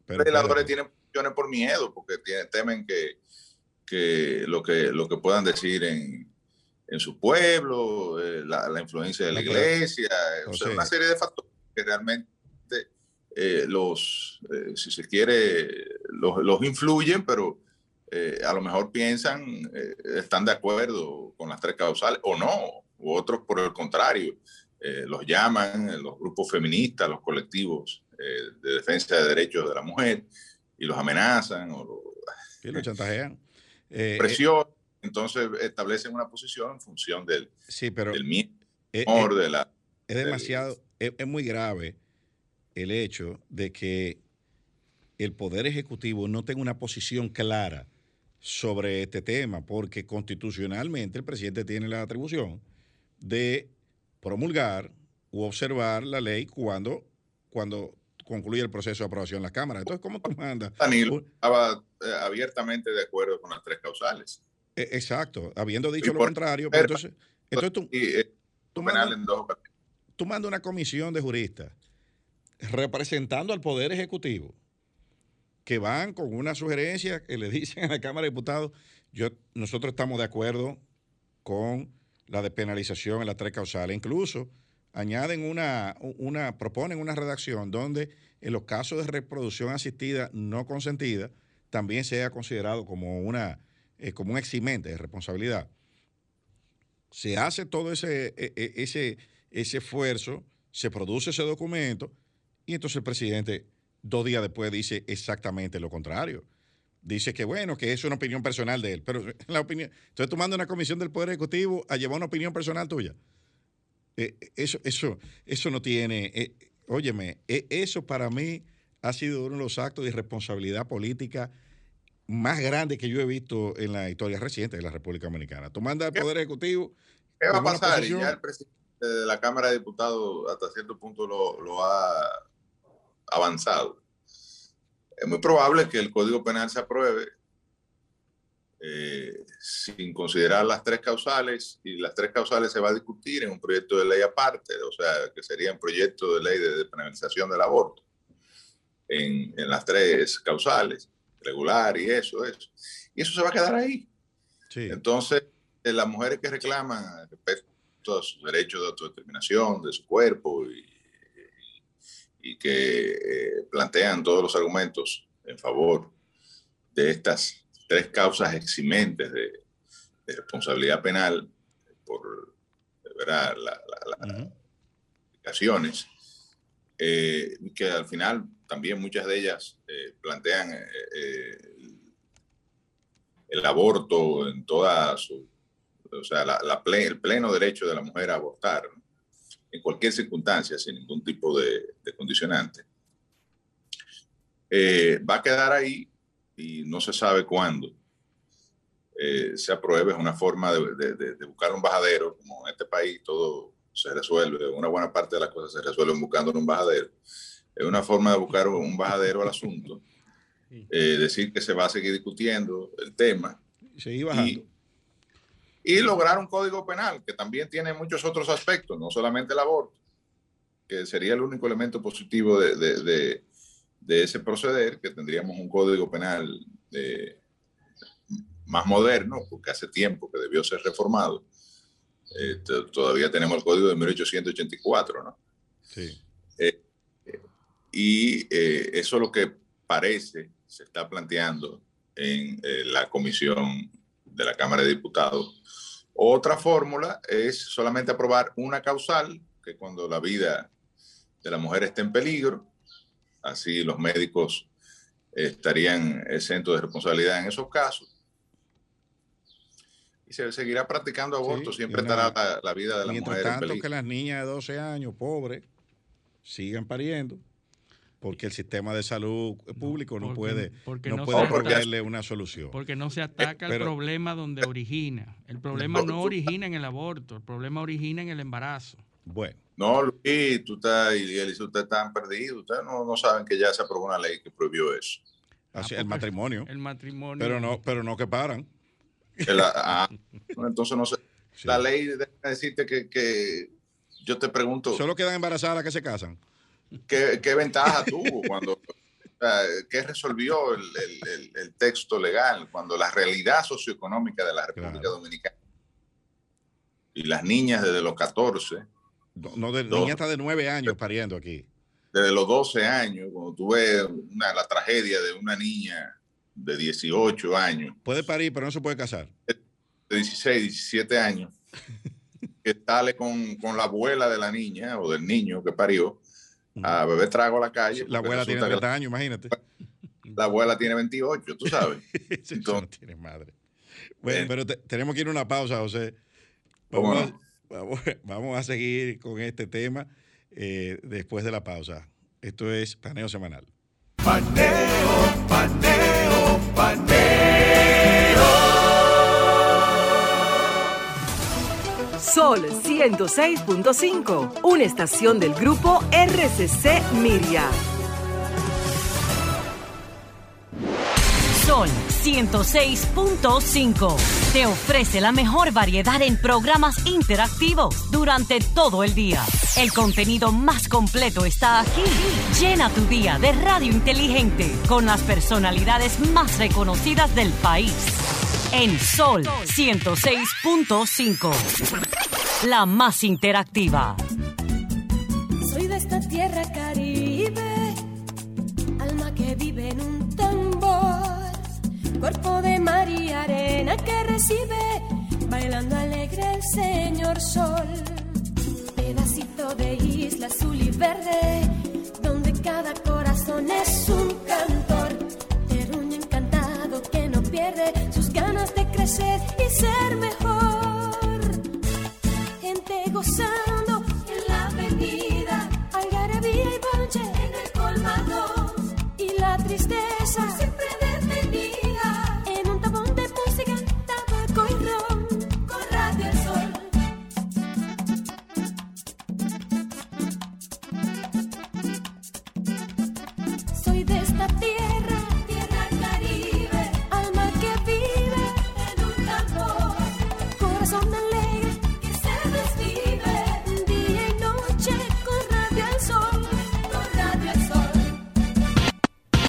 pero, los legisladores tienen posiciones por miedo, porque tienen, temen que, que, lo que lo que puedan decir en, en su pueblo, eh, la, influencia de la iglesia, o sea, una serie de factores que realmente eh, los, eh, si se quiere, los, los influyen, pero a lo mejor piensan, están de acuerdo con las tres causales o no, u otros por el contrario, los llaman los grupos feministas, los colectivos de defensa de derechos de la mujer y los amenazan o lo, y chantajean. presión entonces establecen una posición en función del, sí, pero del miedo, de la... Es demasiado, es, muy grave el hecho de que el Poder Ejecutivo no tenga una posición clara sobre este tema, porque constitucionalmente el presidente tiene la atribución de promulgar u observar la ley cuando, cuando concluye el proceso de aprobación en la Cámara. Entonces, ¿cómo tú mandas? Danilo estaba eh, abiertamente de acuerdo con las tres causales. E, exacto, habiendo dicho lo contrario, pues entonces, entonces tú, eh, tú, mandas, tú mandas una comisión de juristas representando al Poder Ejecutivo que van con una sugerencia que le dicen a la Cámara de Diputados, yo, nosotros estamos de acuerdo con la despenalización en las tres causales. Incluso añaden una, una, proponen una redacción donde en los casos de reproducción asistida no consentida también sea considerado como una eh, como un eximente de responsabilidad. Se hace todo ese, e, e, ese, ese esfuerzo, se produce ese documento y entonces el presidente dos días después dice exactamente lo contrario. Dice que bueno, que es una opinión personal de él, pero la opinión, entonces tú mandas una comisión del Poder Ejecutivo a llevar una opinión personal tuya. Eh, eso, eso, eso no tiene, eh, óyeme, eso para mí ha sido uno de los actos de irresponsabilidad política más grande que yo he visto en la historia reciente de la República Dominicana. Tú mandas al Poder Ejecutivo. ¿Qué va a pasar? Ya el presidente de la Cámara de Diputados hasta cierto punto lo, ha avanzado. Es muy probable que el Código Penal se apruebe eh, sin considerar las tres causales y las tres causales se va a discutir en un proyecto de ley aparte, o sea, que sería un proyecto de ley de penalización del aborto en, en las tres causales regular y eso, eso. Y eso se va a quedar ahí. Entonces, eh, las mujeres que reclaman respecto a sus derechos de autodeterminación, de su cuerpo y, y que eh, plantean todos los argumentos en favor de estas tres causas eximentes de, responsabilidad penal por ¿verdad? La, las eh, que al final también muchas de ellas eh, plantean el aborto en toda su, o sea, el pleno derecho de la mujer a abortar, en cualquier circunstancia, sin ningún tipo de, condicionante. va a quedar ahí y no se sabe cuándo se apruebe. Es una forma de, de, buscar un bajadero, como en este país todo se resuelve, una buena parte de las cosas se resuelven buscando un bajadero es una forma de buscar un bajadero al asunto, eh, decir que se va a seguir discutiendo el tema. Y, y, lograr un código penal que también tiene muchos otros aspectos, no solamente el aborto, que sería el único elemento positivo de, de, de, ese proceder, que tendríamos un código penal eh, más moderno, porque hace tiempo que debió ser reformado. Eh, todavía tenemos el código de 1884, ¿no? Sí. Y eh, eso es lo que parece se está planteando en eh, la comisión de la Cámara de Diputados. Otra fórmula es solamente aprobar una causal, que cuando la vida de la mujer esté en peligro, así los médicos estarían exentos de responsabilidad en esos casos. Y se seguirá practicando aborto, siempre estará la, vida de la mujer en peligro. que las niñas de 12 años, pobres, sigan pariendo porque el sistema de salud público no, puede, no, no puede proveerle una solución. Porque no se ataca el problema donde origina. El problema no origina en el aborto, el problema origina en el embarazo. Bueno. No, Luis, tú estás, y ustedes están perdidos. Ustedes no, no, saben que ya se aprobó una ley que prohibió eso. Así, el matrimonio. El matrimonio. Pero no, pero no que paran. ah, entonces no sé. La ley debe decirte que, que, yo te pregunto. Solo quedan embarazadas las que se casan. ¿Qué, qué ventaja tuvo cuando, qué resolvió el, el, el, texto legal cuando la realidad socioeconómica de la República Dominicana y las niñas desde los 14. No, de, niñas hasta de 9 años pariendo aquí. Desde los 12 años, cuando tuve una, la tragedia de una niña de 18 años. Puede parir, pero no se puede casar. De 16, 17 años. que sale con, con la abuela de la niña o del niño que parió a beber trago a la calle. La abuela tiene 30 años, imagínate. La abuela tiene 28, tú sabes. Entonces, no tiene madre. Bueno, pero tenemos que ir a una pausa, José. Vamos, a, vamos, a seguir con este tema eh, después de la pausa. Esto es Paneo Semanal. Paneo, paneo, paneo. Sol 106.5, una estación del grupo RCC Miria. Sol 106.5 te ofrece la mejor variedad en programas interactivos durante todo el día. El contenido más completo está aquí. Llena tu día de radio inteligente con las personalidades más reconocidas del país en Sol 106.5. La más interactiva. Soy de esta tierra caribe, alma que vive en un tambor, cuerpo de mar y arena que recibe, bailando alegre el señor sol. Pedacito de isla azul y verde, donde cada corazón es un cantor, terruño encantado que no pierde y ser mejor. Gente gozando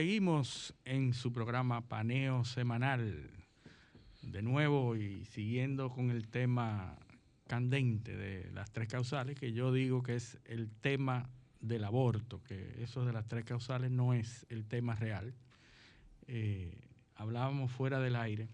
Seguimos en su programa Paneo Semanal. De nuevo y siguiendo con el tema candente de las tres causales, que yo digo que es el tema del aborto, que eso de las tres causales no es el tema real. Eh, hablábamos fuera del aire.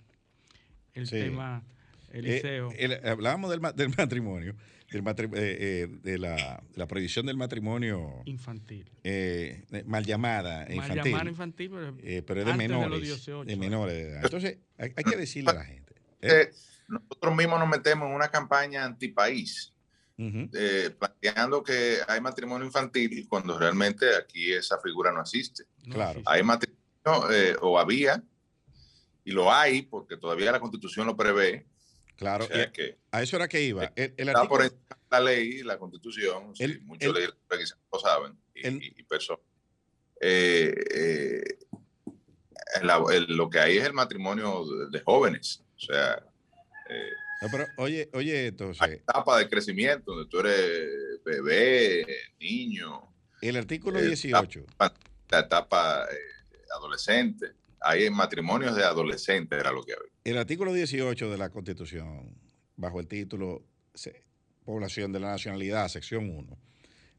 El Sí. tema, Eh, Eliseo. el- hablábamos del, del matrimonio, matri- eh, eh, de la, la prohibición del matrimonio infantil. eh, eh, mal llamada Mal infantil. infantil, pero, eh, pero es de los menores. 18 de años. menores de edad. Entonces, hay, hay que decirle a la gente. ¿eh? Eh, nosotros mismos nos metemos en una campaña antipaís, eh, planteando que hay matrimonio infantil cuando realmente aquí esa figura no existe. Claro. Hay matrimonio, eh, o había, y lo hay, porque todavía la constitución lo prevé. Claro, o sea que a eso era que iba. El, el está por artículo- de la ley, la constitución, sí, El- muchos el- legisladores quizás lo saben, y, y- y personas. Eh, eh, la- lo que hay es el matrimonio de, de jóvenes, o sea, eh, No, pero oye, oye, hay entonces, etapa de crecimiento donde tú eres bebé, niño, el artículo eh, 18. la etapa eh, adolescente. Hay matrimonios de adolescentes, era lo que había. El artículo 18 de la Constitución, bajo el título Población de la Nacionalidad, sección 1.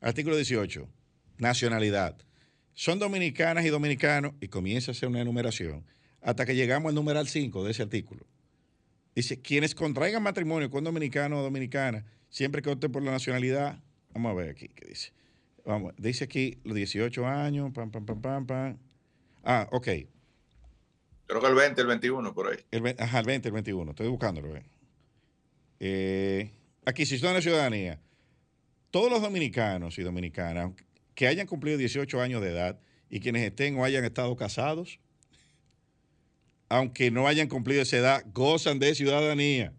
Artículo 18, nacionalidad. son dominicanas y dominicanos, y comienza a hacer una enumeración, hasta que llegamos al numeral 5 de ese artículo. Dice, quienes contraigan matrimonio con dominicano o dominicana, siempre que opten por la nacionalidad, vamos a ver aquí, ¿qué dice? Dice aquí los 18 años, pam, pam, pam, pam, pam. Ah, ok. Creo que el 20, el 21, por ahí. El, ajá, el 20, el 21, estoy buscándolo. Eh, adquisición de la ciudadanía. Todos los dominicanos y dominicanas que hayan cumplido 18 años de edad y quienes estén o hayan estado casados, aunque no hayan cumplido esa edad, gozan de ciudadanía.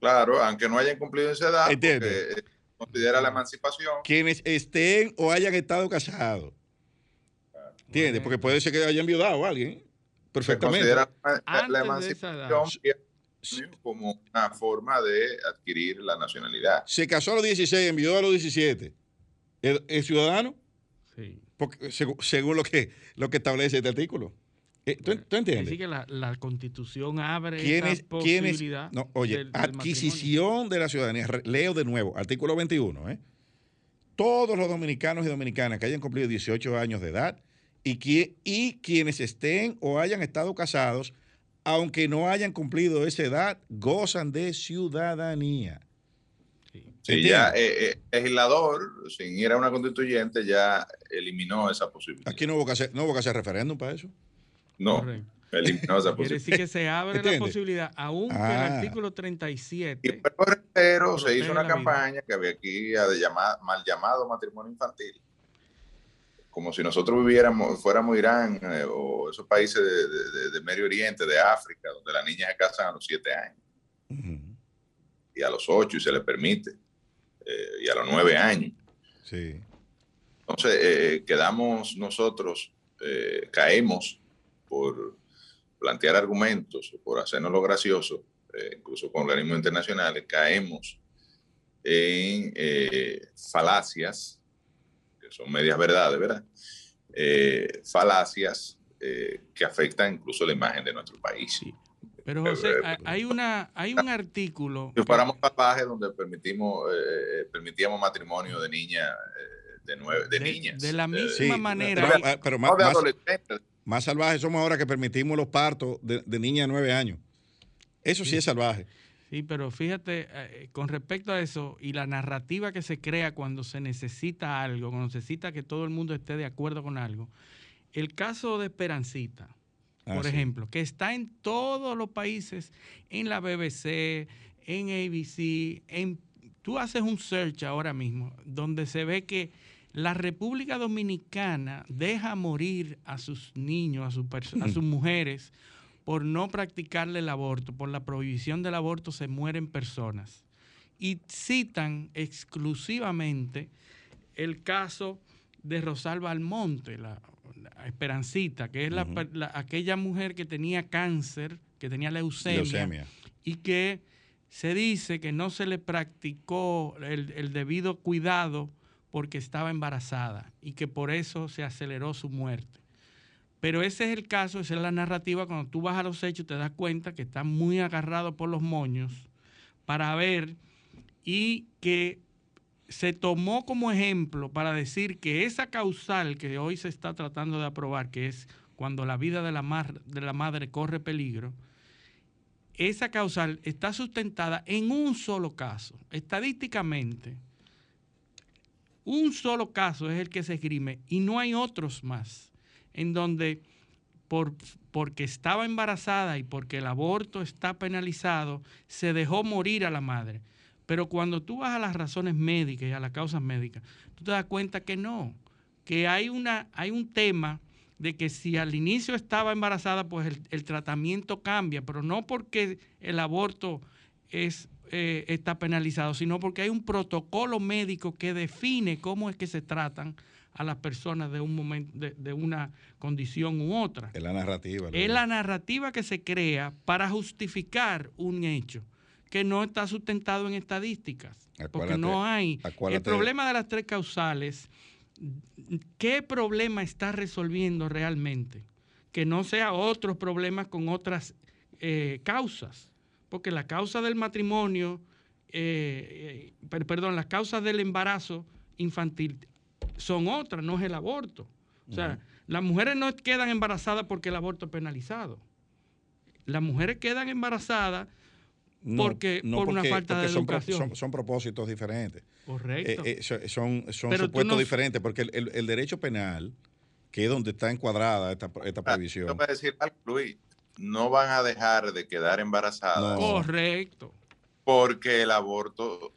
Claro, aunque no hayan cumplido esa edad, porque eh, considera la emancipación. Quienes estén o hayan estado casados. ¿Entiendes? Porque puede ser que hayan viudado a alguien. Perfectamente. considera la, emancipación como una forma de adquirir la nacionalidad. Se casó a los 16, envió a los 17. ¿Es, ciudadano? Sí. Porque, según, lo que, lo que establece este artículo. Eh, ¿Tú, entiendes? Así que la, constitución abre ¿Quién esa posibilidad. no, oye, adquisición de la ciudadanía. Leo de nuevo, artículo 21. ¿eh? Todos los dominicanos y dominicanas que hayan cumplido 18 años de edad y, y quienes estén o hayan estado casados, aunque no hayan cumplido esa edad, gozan de ciudadanía. Sí, ya eh, eh, el legislador, sin ir a una constituyente, ya eliminó esa posibilidad. Aquí no hubo que hacer, no hubo que hacer referéndum para eso. No, eliminó esa posibilidad. Quiere decir que se abre la posibilidad, aunque el ah. artículo 37. Y pero se hizo una campaña que había aquí de llamar, mal llamado matrimonio infantil. Como si nosotros viviéramos, fuéramos Irán eh, o esos países de, Medio Oriente, de África, donde las niñas se casan a los siete años. Y a los ocho y se les permite. Eh, y a los nueve años. Sí. Entonces, eh, quedamos nosotros, caemos por plantear argumentos, por hacernos lo gracioso, incluso con organismos internacionales, caemos en falacias, son medias verdades, ¿verdad? falacias que afectan incluso la imagen de nuestro país. Sí. Pero José, hay una hay un artículo. Si fuéramos salvajes donde permitimos eh, eh, permitíamos matrimonio de niñas eh, de, nueve, de, niñas. De la misma manera. Pero, más, más, salvajes somos ahora que permitimos los partos de, de niñas de nueve años. Eso sí, es salvaje. Sí, pero fíjate, con respecto a eso y la narrativa que se crea cuando se necesita algo, cuando se necesita que todo el mundo esté de acuerdo con algo. El caso de Esperancita Ah, por ejemplo, que está en todos los países, en la BBC, en ABC, en, tú haces un search ahora mismo donde se ve que la República Dominicana deja morir a sus niños, a sus mujeres, por no practicarle el aborto, por la prohibición del aborto se mueren personas. Y citan exclusivamente el caso de Rosalba Almonte, la Esperancita, que es la, aquella mujer que tenía cáncer, que tenía leucemia, y que se dice que no se le practicó el, debido cuidado porque estaba embarazada y que por eso se aceleró su muerte. Pero ese es el caso, esa es la narrativa. Cuando tú vas a los hechos te das cuenta que está muy agarrado por los moños para ver y que se tomó como ejemplo para decir que esa causal que hoy se está tratando de aprobar, que es cuando la vida de la, de la madre corre peligro, esa causal está sustentada en un solo caso. Estadísticamente, un solo caso es el que se esgrime y no hay otros más, en donde por, porque estaba embarazada y porque el aborto está penalizado, se dejó morir a la madre. Pero cuando tú vas a las razones médicas y a las causas médicas, tú te das cuenta que no, que hay, una, hay un tema de que si al inicio estaba embarazada, pues el, tratamiento cambia, pero no porque el aborto es, eh, está penalizado, sino porque hay un protocolo médico que define cómo es que se tratan a las personas de un momento, de, una condición u otra. Es la narrativa. Es la narrativa que se crea para justificar un hecho que no está sustentado en estadísticas, porque no hay. El problema de las tres causales, ¿qué problema está resolviendo realmente? Que no sea otros problemas con otras eh, causas, porque la causa del matrimonio, eh, eh, perdón, las causas del embarazo infantil son otras, no es el aborto. O sea, las mujeres no quedan embarazadas porque el aborto es penalizado. Las mujeres quedan embarazadas porque, por una falta de educación. Son, propósitos diferentes. Correcto. Eh, eh, son son supuestos diferentes, porque el, derecho penal, que es donde está encuadrada esta, esta ah, prohibición. Ah, decir Luis, no van a dejar de quedar embarazadas. Correcto. Porque el aborto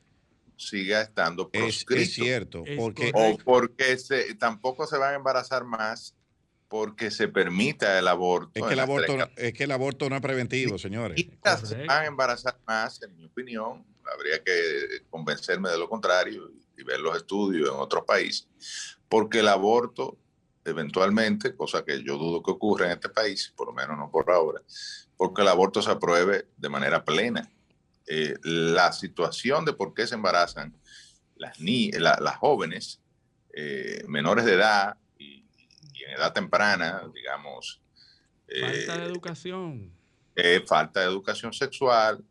siga estando proscrito. Es, cierto. porque, o porque se, tampoco se van a embarazar más porque se permita el aborto. Es que el aborto, es que el aborto no es preventivo, señores. Y se van a embarazar más, en mi opinión. Habría que convencerme de lo contrario y ver los estudios en otros países. Porque el aborto, eventualmente, cosa que yo dudo que ocurra en este país, por lo menos no por ahora, porque el aborto se apruebe de manera plena. Eh, la situación de por qué se embarazan las, ni las jóvenes eh, menores de edad en edad temprana, digamos. Falta de eh, educación. Eh, falta de educación sexual,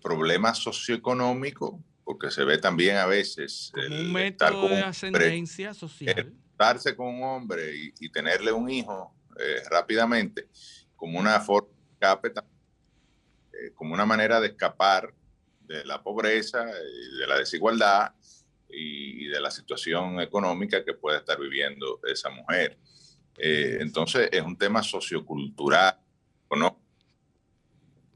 problemas socioeconómicos, porque se ve también a veces. Como un método de ascendencia social. Darse con un hombre y, tenerle un hijo rápidamente, como una forma de escape, como una manera de escapar de la pobreza y de la desigualdad y de la situación económica que puede estar viviendo esa mujer. Eh, entonces es un tema sociocultural, ¿no?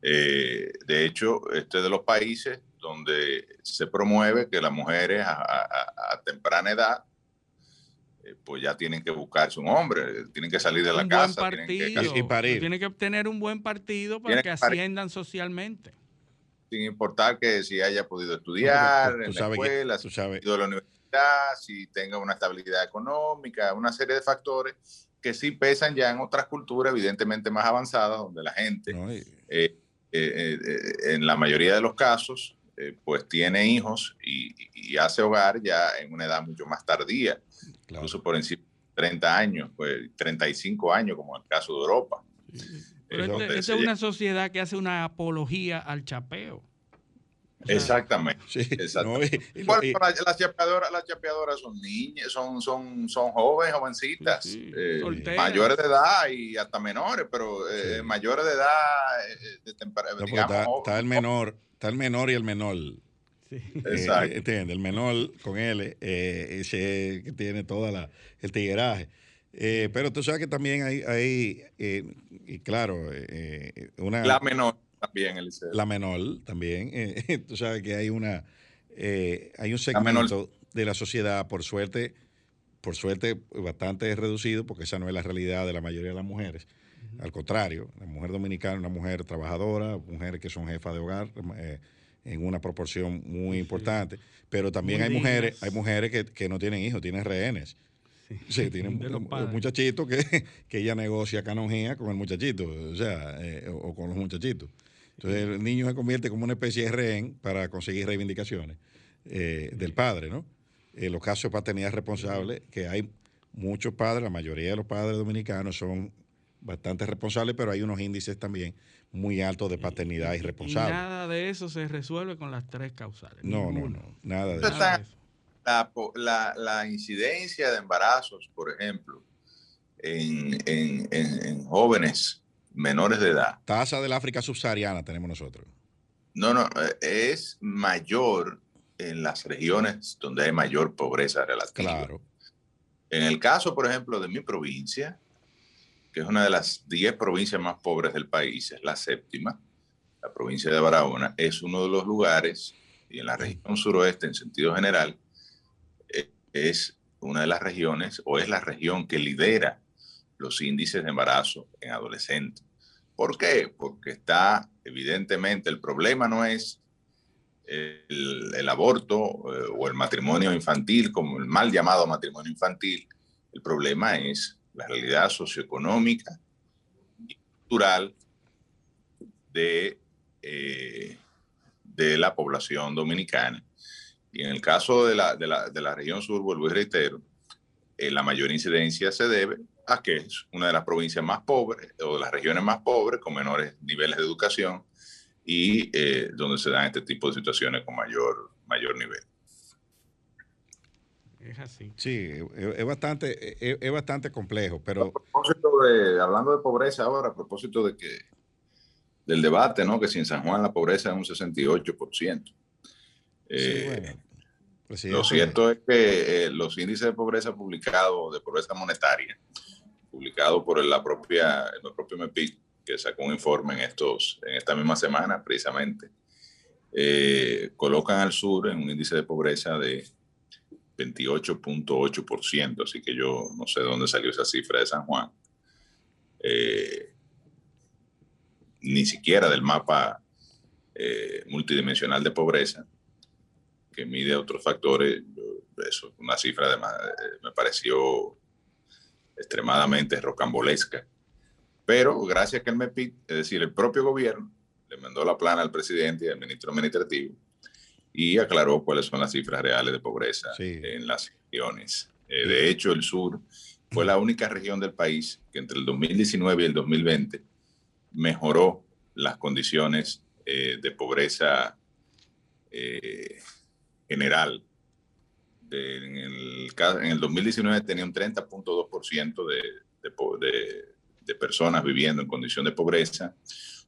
Eh, de hecho, este de los países donde se promueve que las mujeres a, temprana edad eh, pues ya tienen que buscarse un hombre, tienen que salir de la casa. Tienen que, y parir. Tienen que obtener un buen partido para que, asciendan socialmente. Sin importar que si haya podido estudiar en la escuela, si haya ido a la universidad, si tenga una estabilidad económica, una serie de factores que sí pesan ya en otras culturas evidentemente más avanzadas, donde la gente, eh, eh, eh, en la mayoría de los casos, pues tiene hijos y, hace hogar ya en una edad mucho más tardía, incluso por encima de 30 años, pues 35 años, como en el caso de Europa. Pero este, esta es una sociedad que hace una apología al chapeo. Exactamente. las, chapeadoras, las chapeadoras son niñas, son, son, son jóvenes, jovencitas, eh, mayores de edad y hasta menores, pero eh, mayores de edad, eh, está, el menor, está el menor y el menor. Exacto. El menor con él, ese que tiene toda la, el tigueraje. pero tú sabes que también hay, hay y claro, una... La menor también, La menor también. Eh, tú sabes que hay una eh, hay un segmento de la sociedad, por suerte, por suerte, bastante reducido, porque esa no es la realidad de la mayoría de las mujeres. Al contrario, la mujer dominicana es una mujer trabajadora, mujeres que son jefas de hogar eh, en una proporción muy importante. Pero también hay mujeres, hay mujeres que, que, no tienen hijos, tienen rehenes. Sí, tienen un, muchachito que, que ella negocia canonjía con el muchachito, o sea, o con los muchachitos. Entonces el niño se convierte como una especie de rehén para conseguir reivindicaciones eh, del padre, ¿no? En los casos de paternidad responsable, que hay muchos padres, la mayoría de los padres dominicanos son bastante responsables, pero hay unos índices también muy altos de paternidad irresponsable. Y nada de eso se resuelve con las tres causales. No, no, no, nada de eso. La, la, incidencia de embarazos, por ejemplo, en, en, en jóvenes menores de edad. Tasa del África subsahariana tenemos nosotros. No, no, eh, es mayor en las regiones donde hay mayor pobreza relativa. Claro. En el caso, por ejemplo, de mi provincia, que es una de las 10 provincias más pobres del país, es la séptima, la provincia de Barahona, es uno de los lugares, y en la región suroeste en sentido general, eh, es una de las regiones o es la región que lidera los índices de embarazo en adolescentes. ¿Por qué? Porque está, evidentemente, el problema no es el, aborto eh, o el matrimonio infantil, como el mal llamado matrimonio infantil. El problema es la realidad socioeconómica y cultural de, eh, de la población dominicana. Y en el caso de la, de la, de la región sur, vuelvo y reitero, eh, la mayor incidencia se debe a que es una de las provincias más pobres o de las regiones más pobres con menores niveles de educación y eh, donde se dan este tipo de situaciones con mayor, mayor nivel. Es así. Sí, es, bastante, es, bastante complejo, pero... A propósito de, hablando de pobreza ahora, a propósito de que, del debate, ¿no? Que si en San Juan la pobreza es un 68%. Eh, lo cierto es que eh, los índices de pobreza publicados, de pobreza monetaria, publicados por la propia, el propio MEPIC, que sacó un informe en, estos, en esta misma semana precisamente, eh, colocan al sur en un índice de pobreza de 28.8%, así que yo no sé dónde salió esa cifra de San Juan. Eh, ni siquiera del mapa eh, multidimensional de pobreza, que mide otros factores, eso, una cifra además me pareció extremadamente rocambolesca. Pero gracias a que el MEPIC, es decir, el propio gobierno, le mandó la plana al presidente y al ministro administrativo y aclaró cuáles son las cifras reales de pobreza en las regiones. Eh, de hecho, el sur fue la única región del país que entre el 2019 y el 2020 mejoró las condiciones eh, de pobreza eh, general. en, el, en, el, 2019 tenía un 30.2% de, de, de personas viviendo en condición de pobreza,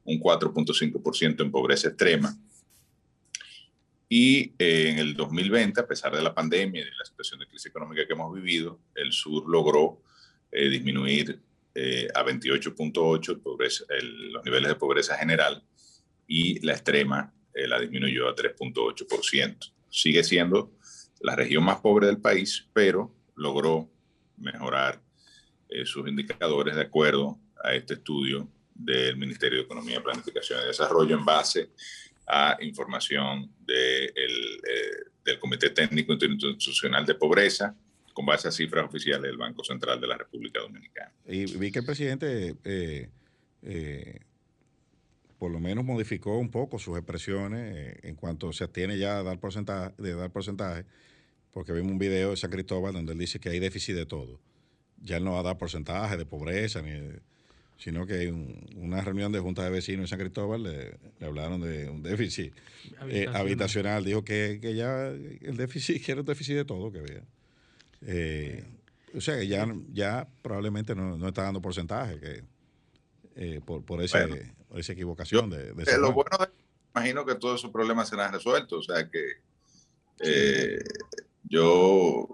un 4.5% en pobreza extrema. Y eh, en el 2020, a pesar de la pandemia y de la situación de crisis económica que hemos vivido, el sur logró eh, disminuir eh, a 28.8 los niveles de pobreza general y la extrema la disminuyó a 3.8%. Sigue siendo la región más pobre del país, pero logró mejorar eh, sus indicadores de acuerdo a este estudio del Ministerio de Economía, Planificación y Desarrollo en base a información de eh, del Comité Técnico Institucional de Pobreza, con base a cifras oficiales del Banco Central de la República Dominicana. Y vi que el presidente eh, por lo menos modificó un poco sus expresiones en cuanto se atiene ya a dar porcentaje, de dar porcentaje, porque vimos un video de San Cristóbal donde él dice que hay déficit de todo ya no va a dar porcentaje de pobreza, ni sino que en una reunión de junta de vecinos en San Cristóbal le, hablaron de un déficit eh, habitacional. Dijo que, ya el déficit, quiere un déficit de todo que vea. Eh, o sea que ya, ya probablemente no, está dando porcentaje que eh, por, por, esa equivocación de, de Lo bueno, imagino que todos esos problemas serán resueltos. O sea que yo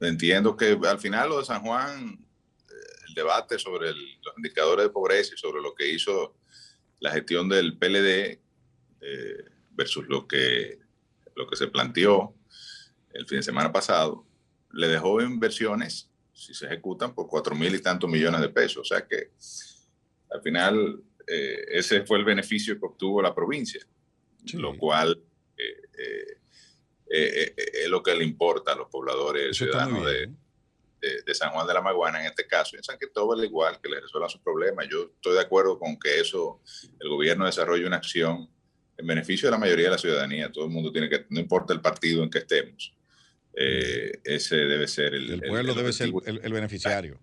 entiendo que al final lo de San Juan, debate sobre los indicadores de pobreza y sobre lo que hizo la gestión del PLD eh, versus lo que, lo que se planteó el fin de semana pasado, le dejó inversiones, si se ejecutan, por cuatro mil y tantos millones de pesos. O sea que al final eh, ese fue el beneficio que obtuvo la provincia, lo cual eh, es lo que le importa a los pobladores ciudadanos de, de, San Juan de la Maguana en este caso. Y en San Cristóbal igual, que le resuelvan sus problemas. Yo estoy de acuerdo con que eso, el gobierno desarrolle una acción en beneficio de la mayoría de la ciudadanía. Todo el mundo tiene que, no importa el partido en que estemos, eh, ese debe ser el... El pueblo debe ser el, beneficiario.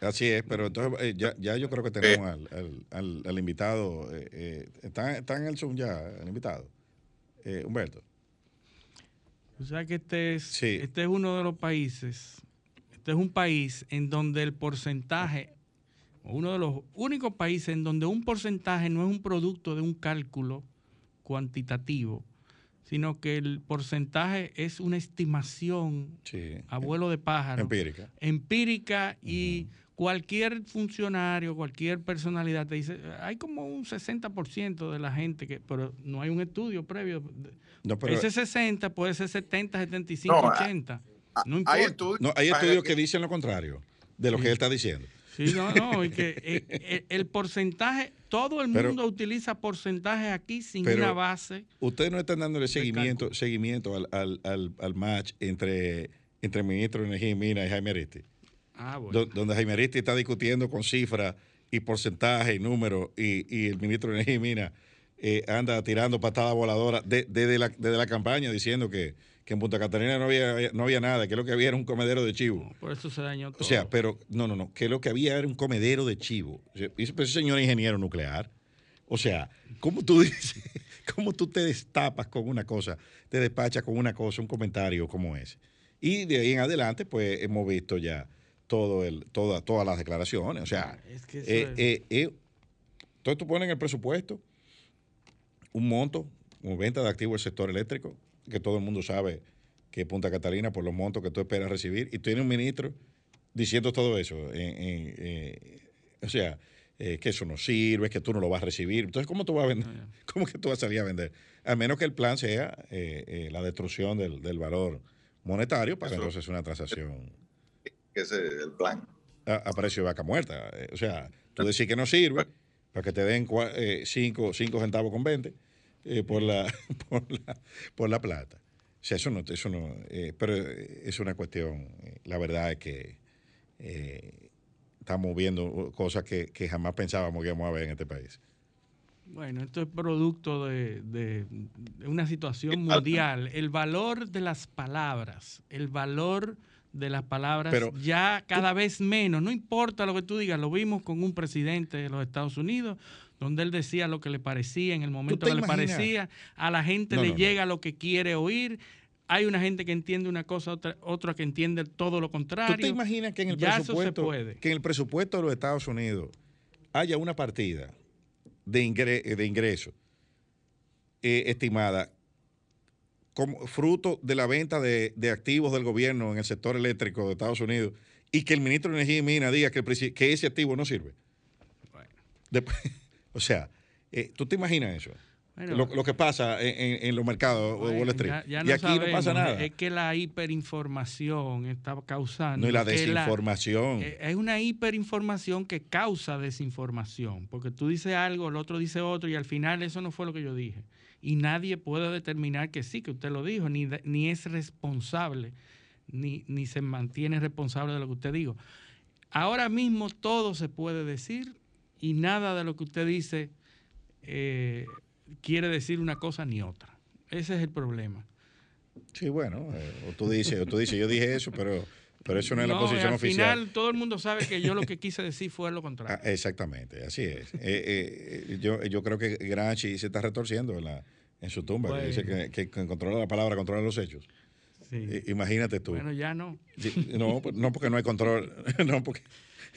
Así es. pero entonces ya, ya, yo creo que tenemos al, al, al, invitado. ¿está, ¿Está en el Zoom ya, el invitado? eh, Humberto? O sea que este es, este es uno de los países, este es un país en donde el porcentaje, uno de los únicos países en donde un porcentaje no es un producto de un cálculo cuantitativo, sino que el porcentaje es una estimación a vuelo de pájaro. Empírica. Empírica y cualquier funcionario, cualquier personalidad te dice, hay como un 60% de la gente que, pero no hay un estudio previo. Ese 60 puede ser 70, 75, 80. no importa. Hay estudios, hay estudios que dicen lo contrario de lo que él está diciendo. Sí, no, no, y que eh, eh, el, porcentaje, todo el mundo utiliza porcentajes aquí sin una base. Ustedes no están dándole seguimiento, seguimiento al, al, al, al, match entre, entre el ministro de Energía y Mina y Jaime Aristi. Ah, donde Jaime Aristi está discutiendo con cifras y porcentajes y números y, el ministro de Energía y Mina eh, anda tirando patadas voladoras desde, la, la campaña diciendo que, en Punta Catalina no había, no había nada, que lo que había era un comedero de chivo. por eso se dañó todo. O sea, pero no, no, no, que lo que había era un comedero de chivo. Ese señor ingeniero nuclear. O sea, ¿cómo tú dices, ¿Cómo tú te destapas con una cosa, te despachas con una cosa, un comentario como ese? Y de ahí en adelante, pues hemos visto ya todo el, toda, todas las declaraciones. O sea, es que eh, eh, eh, entonces tú pones en el presupuesto un monto, como venta de activos del sector eléctrico, que todo el mundo sabe que Punta Catalina, por los montos que tú esperas recibir, y tiene un ministro diciendo todo eso. o sea, que eso no sirve, que tú no lo vas a recibir. Entonces, ¿cómo tú vas a vender? ¿Cómo que tú vas a salir a vender? A menos que el plan sea la destrucción del, del valor monetario, para eso, entonces es una transacción. Que ese es el plan. A, precio de vaca muerta. Eh, o sea, tú decís que no sirve para que te den 5 eh, centavos con 20 eh, por, la, por, la, plata. O sea, eso no, eso no pero es una cuestión, la verdad es que estamos viendo cosas que, que jamás pensábamos que íbamos a ver en este país. Bueno, esto es producto de, una situación mundial. El valor de las palabras, el valor de las palabras ya cada vez menos. No importa lo que tú digas, lo vimos con un presidente de los Estados Unidos, donde él decía lo que le parecía en el momento que le parecía. A la gente le llega lo que quiere oír. Hay una gente que entiende una cosa, otra, otra que entiende todo lo contrario. ¿Tú te imaginas que en el presupuesto, que en el presupuesto de los Estados Unidos haya una partida de, de ingreso eh, estimada como fruto de la venta de, activos del gobierno en el sector eléctrico de Estados Unidos y que el ministro de Energía y Minas diga que, que ese activo no sirve. o sea, eh, ¿tú te imaginas eso? lo, que pasa en, los mercados de Wall Street. y aquí no pasa nada. Es que la hiperinformación está causando. No, y la desinformación. Eh, es una hiperinformación que causa desinformación. Porque tú dices algo, el otro dice otro, y al final eso no fue lo que yo dije. Y nadie puede determinar que sí, que usted lo dijo, ni, ni es responsable, ni, ni se mantiene responsable de lo que usted dijo. Ahora mismo todo se puede decir y nada de lo que usted dice. Eh, quiere decir una cosa ni otra. Ese es el problema. Sí, bueno, eh, o tú dices, o tú dices, yo dije eso, pero, pero eso no es la posición oficial. Al final, todo el mundo sabe que yo lo que quise decir fue lo contrario. Ah, exactamente, así es. Eh, eh, yo, yo creo que Granchi se está retorciendo en, la, en su tumba, que dice que, que, controla la palabra, controla los hechos. Sí. Imagínate tú. Bueno, ya no. No, no porque no hay control, no porque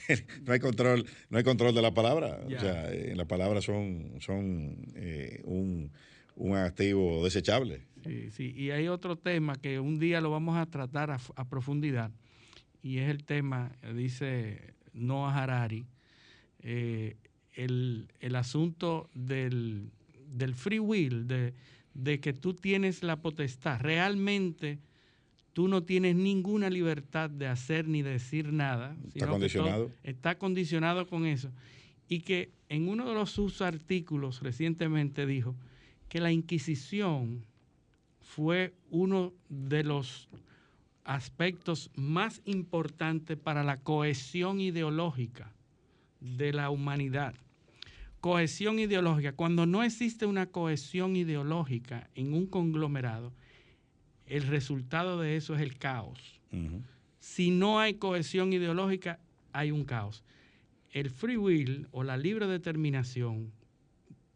no hay control, no hay control de la palabra. O sea, eh, las palabras son, son eh, un, activo desechable. Sí, sí. Y hay otro tema que un día lo vamos a tratar a, profundidad, y es el tema, dice Noah Harari, eh, el, asunto del, free will, de, de que tú tienes la potestad. Realmente tú no tienes ninguna libertad de hacer ni de decir nada. Está condicionado. está condicionado con eso. Y que en uno de los sus artículos recientemente dijo que la Inquisición fue uno de los aspectos más importantes para la cohesión ideológica de la humanidad. Cohesión ideológica. Cuando no existe una cohesión ideológica en un conglomerado, el resultado de eso es el caos. Si no hay cohesión ideológica, hay un caos. El free will o la libre determinación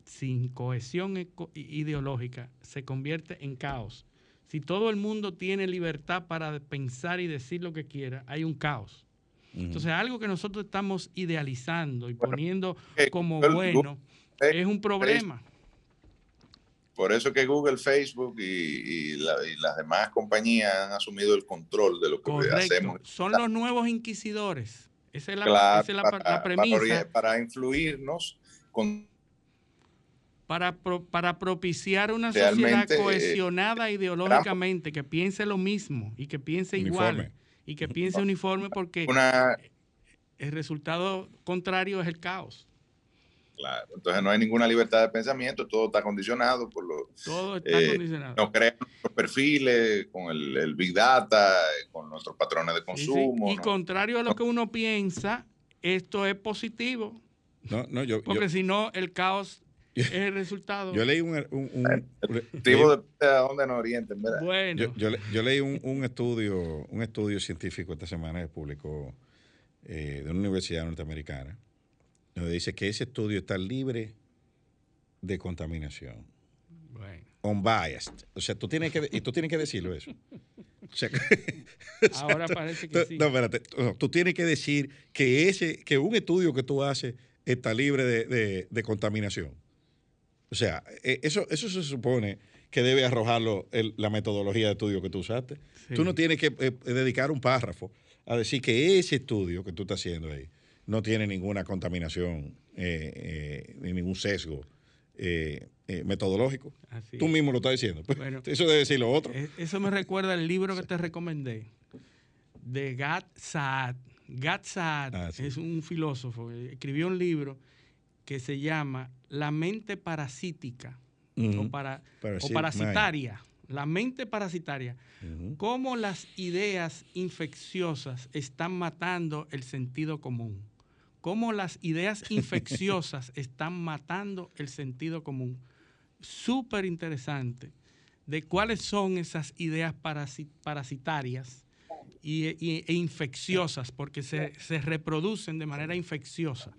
sin cohesión ideológica se convierte en caos. Si todo el mundo tiene libertad para pensar y decir lo que quiera, hay un caos. Entonces, algo que nosotros estamos idealizando y poniendo eh, como bueno es un problema. Por eso que Google, Facebook y, las demás compañías han asumido el control de lo que hacemos. Son los nuevos inquisidores. Esa es la, premisa. Para, influirnos con para, para propiciar una sociedad eh, cohesionada ideológicamente, que piense lo mismo y que piense igual y que piense uniforme porque el resultado contrario es el caos. Claro, entonces no hay ninguna libertad de pensamiento, todo está condicionado por los... Todo está eh, condicionado. Nos crean nuestros perfiles con el, Big Data, con nuestros patrones de consumo. Y contrario a lo que uno piensa, esto es positivo. No, no, yo... Porque si no, el caos es el resultado. Yo leí un... un, un positivo de dónde nos orienten, ¿verdad? Bueno. Yo, yo, leí un, estudio, un estudio científico esta semana que publicó eh, de una universidad unbiased. O sea, tú tienes que, y tú tienes que decirlo eso. Ahora parece que sí. No, espérate. tú tienes que decir que, ese, que un estudio que tú haces está libre de, contaminación. O sea, e, eso, eso se supone que debe arrojarlo la metodología de estudio que tú usaste. Tú no tienes que eh, dedicar un párrafo a decir que ese estudio que tú estás haciendo ahí no tiene ninguna contaminación eh, eh, ni ningún sesgo metodológico. tú mismo lo estás diciendo. Pues, eso debe decir lo otro. Eso me recuerda el libro que te recomendé de Gat Saad. Gat Saad ah, es un filósofo, escribió un libro que se llama La mente parasítica o, para, parasitaria. La mente parasitaria. Cómo las ideas infecciosas están matando el sentido común. Cómo las ideas infecciosas están matando el sentido común. Súper interesante de cuáles son esas ideas parasitarias y, e infecciosas, porque se, se, reproducen de manera infecciosa.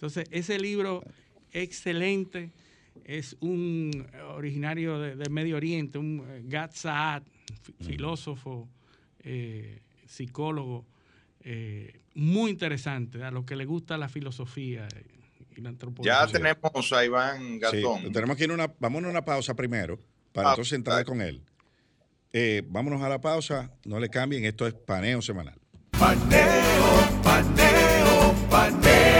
Entonces, ese libro excelente es un originario de, Medio Oriente, un eh, Gad Saad, filósofo, eh, psicólogo, eh, muy interesante, a lo que le gusta la filosofía y la antropología. Ya tenemos a Iván Gatón. tenemos que ir una, vamos a una pausa primero, para ah, entonces entrar con él. vámonos a la pausa, no le cambien, esto es paneo semanal. Paneo, paneo, paneo.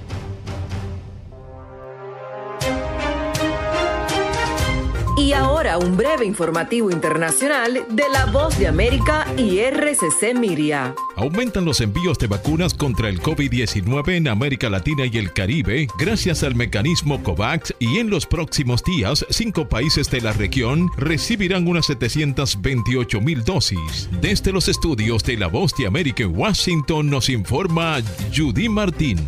Y ahora un breve informativo internacional de La Voz de América y RCC Miria. Aumentan los envíos de vacunas contra el COVID-19 en América Latina y el Caribe gracias al mecanismo COVAX y en los próximos días cinco países de la región recibirán unas 728 mil dosis. Desde los estudios de La Voz de América en Washington nos informa Judy Martín.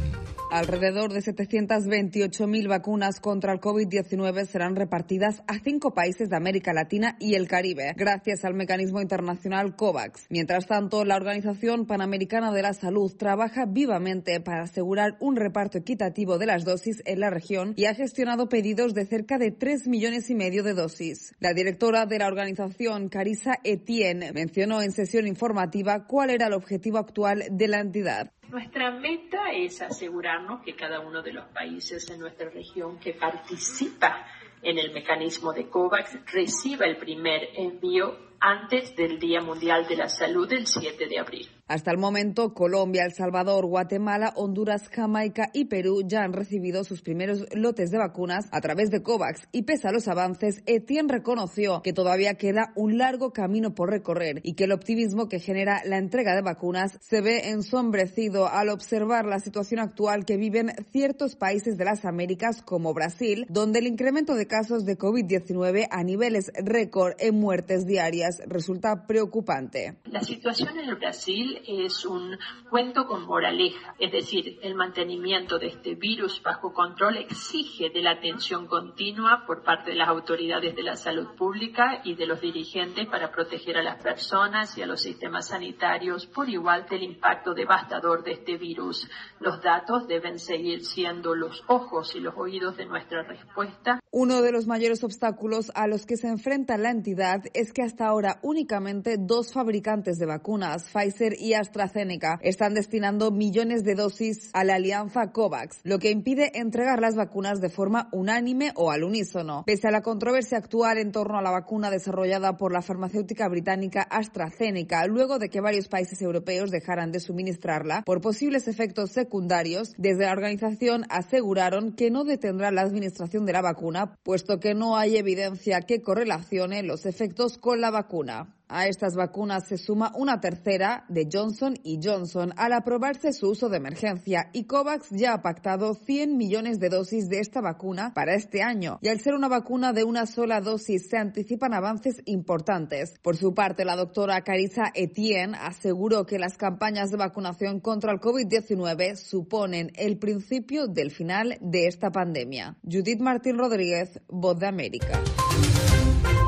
Alrededor de 728.000 vacunas contra el COVID-19 serán repartidas a cinco países de América Latina y el Caribe, gracias al mecanismo internacional COVAX. Mientras tanto, la Organización Panamericana de la Salud trabaja vivamente para asegurar un reparto equitativo de las dosis en la región y ha gestionado pedidos de cerca de 3 millones y medio de dosis. La directora de la organización, Carissa Etienne, mencionó en sesión informativa cuál era el objetivo actual de la entidad. Nuestra meta es asegurarnos que cada uno de los países en nuestra región que participa en el mecanismo de COVAX reciba el primer envío antes del Día Mundial de la Salud el 7 de abril. Hasta el momento, Colombia, El Salvador, Guatemala, Honduras, Jamaica y Perú ya han recibido sus primeros lotes de vacunas a través de COVAX y pese a los avances, Etienne reconoció que todavía queda un largo camino por recorrer y que el optimismo que genera la entrega de vacunas se ve ensombrecido al observar la situación actual que viven ciertos países de las Américas como Brasil, donde el incremento de casos de COVID-19 a niveles récord en muertes diarias resulta preocupante. La situación en Brasil es un cuento con moraleja, es decir, el mantenimiento de este virus bajo control exige de la atención continua por parte de las autoridades de la salud pública y de los dirigentes para proteger a las personas y a los sistemas sanitarios por igual del impacto devastador de este virus. Los datos deben seguir siendo los ojos y los oídos de nuestra respuesta. Uno de los mayores obstáculos a los que se enfrenta la entidad es que hasta ahora únicamente dos fabricantes de vacunas, Pfizer y AstraZeneca están destinando millones de dosis a la alianza COVAX, lo que impide entregar las vacunas de forma unánime o al unísono. Pese a la controversia actual en torno a la vacuna desarrollada por la farmacéutica británica AstraZeneca, luego de que varios países europeos dejaran de suministrarla por posibles efectos secundarios, desde la organización aseguraron que no detendrá la administración de la vacuna, puesto que no hay evidencia que correlacione los efectos con la vacuna. A estas vacunas se suma una tercera de Johnson y Johnson al aprobarse su uso de emergencia y COVAX ya ha pactado 100 millones de dosis de esta vacuna para este año y al ser una vacuna de una sola dosis se anticipan avances importantes. Por su parte, la doctora Carissa Etienne aseguró que las campañas de vacunación contra el COVID-19 suponen el principio del final de esta pandemia. Judith Martín Rodríguez, Voz de América.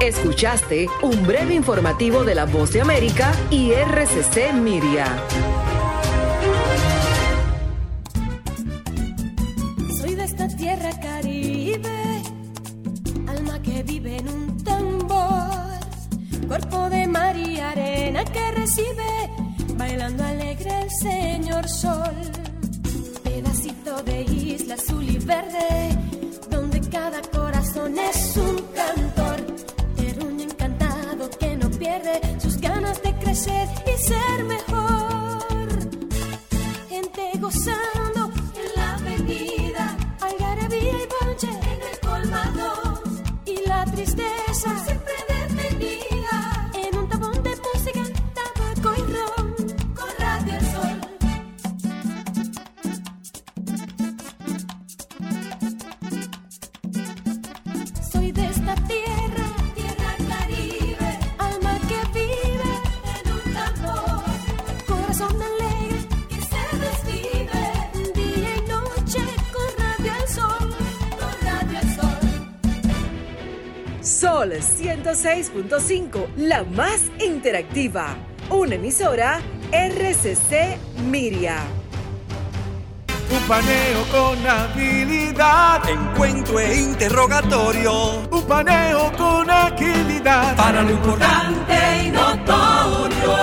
Escuchaste un breve informativo de la Voz de América y RCC Miria. Soy de esta tierra caribe, alma que vive en un tambor, cuerpo de mar y arena que recibe, bailando alegre el señor sol, pedacito de isla azul y verde, donde cada corazón es un cantor, sus ganas de crecer y ser mejor, gente gozando Sol. Sol 106.5, la más interactiva. Una emisora RCC Miria. Un paneo con habilidad. Encuentro e interrogatorio. Un paneo con agilidad. Para lo importante y notorio.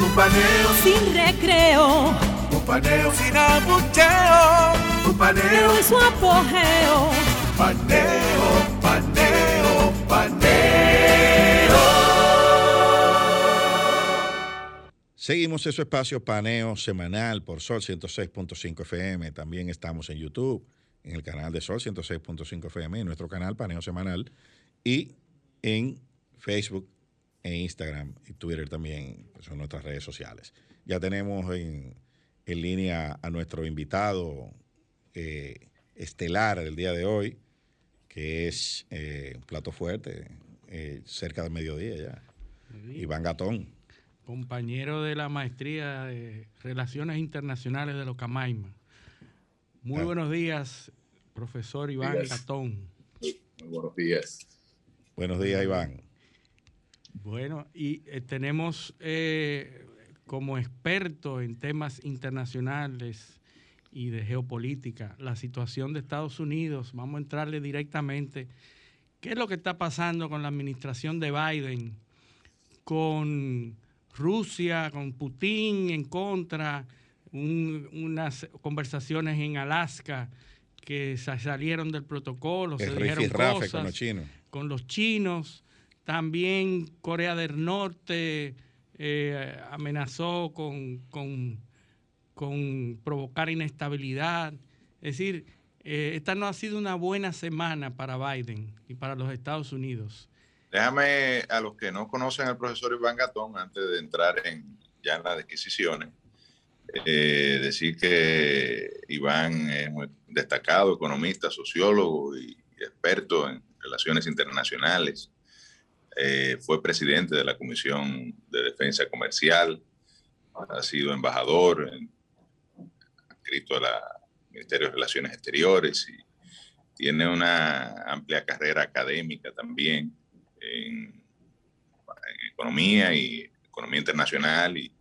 Un paneo sin recreo, Un paneo sin abucheo. Un paneo en su apogeo. Paneo, paneo, paneo. Seguimos ese espacio paneo semanal por Sol 106.5 FM. También estamos en YouTube, en el canal de Sol 106.5 FM, en nuestro canal Paneo Semanal, y en Facebook e Instagram y Twitter también, que son nuestras redes sociales. Ya tenemos en, en línea a nuestro invitado eh, estelar del día de hoy, que es eh, un plato fuerte, eh, cerca del mediodía ya. Iván Gatón. compañero de la maestría de Relaciones Internacionales de los Camaima. Muy Ah. buenos días, profesor Iván Días. Gatón. Muy buenos días. Buenos días, Iván. Bueno, y eh, tenemos eh, como experto en temas internacionales y de geopolítica la situación de Estados Unidos. Vamos a entrarle directamente. ¿Qué es lo que está pasando con la administración de Biden? Con Rusia, con Putin en contra, un- unas conversaciones en Alaska que se salieron del protocolo, se El dijeron rifirrafe cosas con los chinos. con los chinos. También Corea del Norte eh, amenazó con, con- con provocar inestabilidad. Es decir, eh, esta no ha sido una buena semana para Biden y para los Estados Unidos. Déjame a los que no conocen al profesor Iván Gatón, antes de entrar en ya en las adquisiciones, eh, decir que Iván es muy destacado economista, sociólogo y experto en relaciones internacionales. Eh, fue presidente de la Comisión de Defensa Comercial, ha sido embajador, en- adscrito al Ministerio de Relaciones Exteriores y tiene una amplia carrera académica también en, en economía y economía internacional y,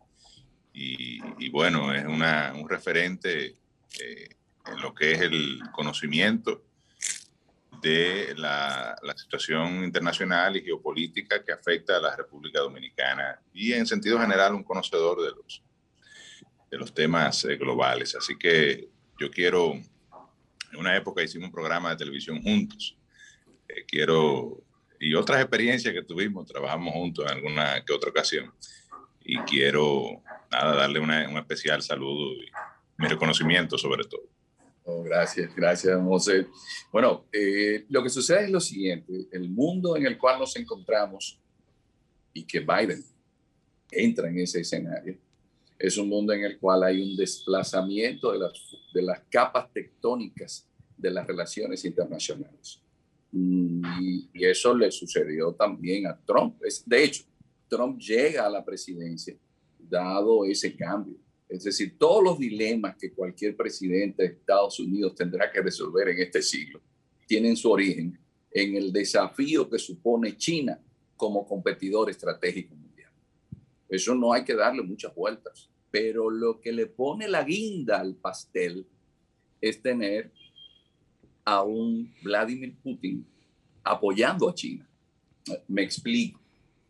y- y bueno, es una, un referente eh, en lo que es el conocimiento de la, la situación internacional y geopolítica que afecta a la República Dominicana y en sentido general un conocedor de los, de los temas eh, globales. Así que yo quiero, en una época hicimos un programa de televisión juntos, Eh, quiero, y otras experiencias que tuvimos, trabajamos juntos en alguna que otra ocasión, y quiero, nada, darle una- un especial saludo y mi reconocimiento sobre todo. Oh, gracias, gracias, José. Bueno, eh, lo que sucede es lo siguiente, el mundo en el cual nos encontramos y que Biden entra en ese escenario, es un mundo en el cual hay un desplazamiento de las, de las capas tectónicas de las relaciones internacionales. Mm, Y, eso le sucedió también a Trump. Es, de hecho, Trump llega a la presidencia dado ese cambio. Es decir, todos los dilemas que cualquier presidente de Estados Unidos tendrá que resolver en este siglo tienen su origen en el desafío que supone China como competidor estratégico. Eso no hay que darle muchas vueltas, pero lo que le pone la guinda al pastel es tener a un Vladimir Putin apoyando a China. Me explico.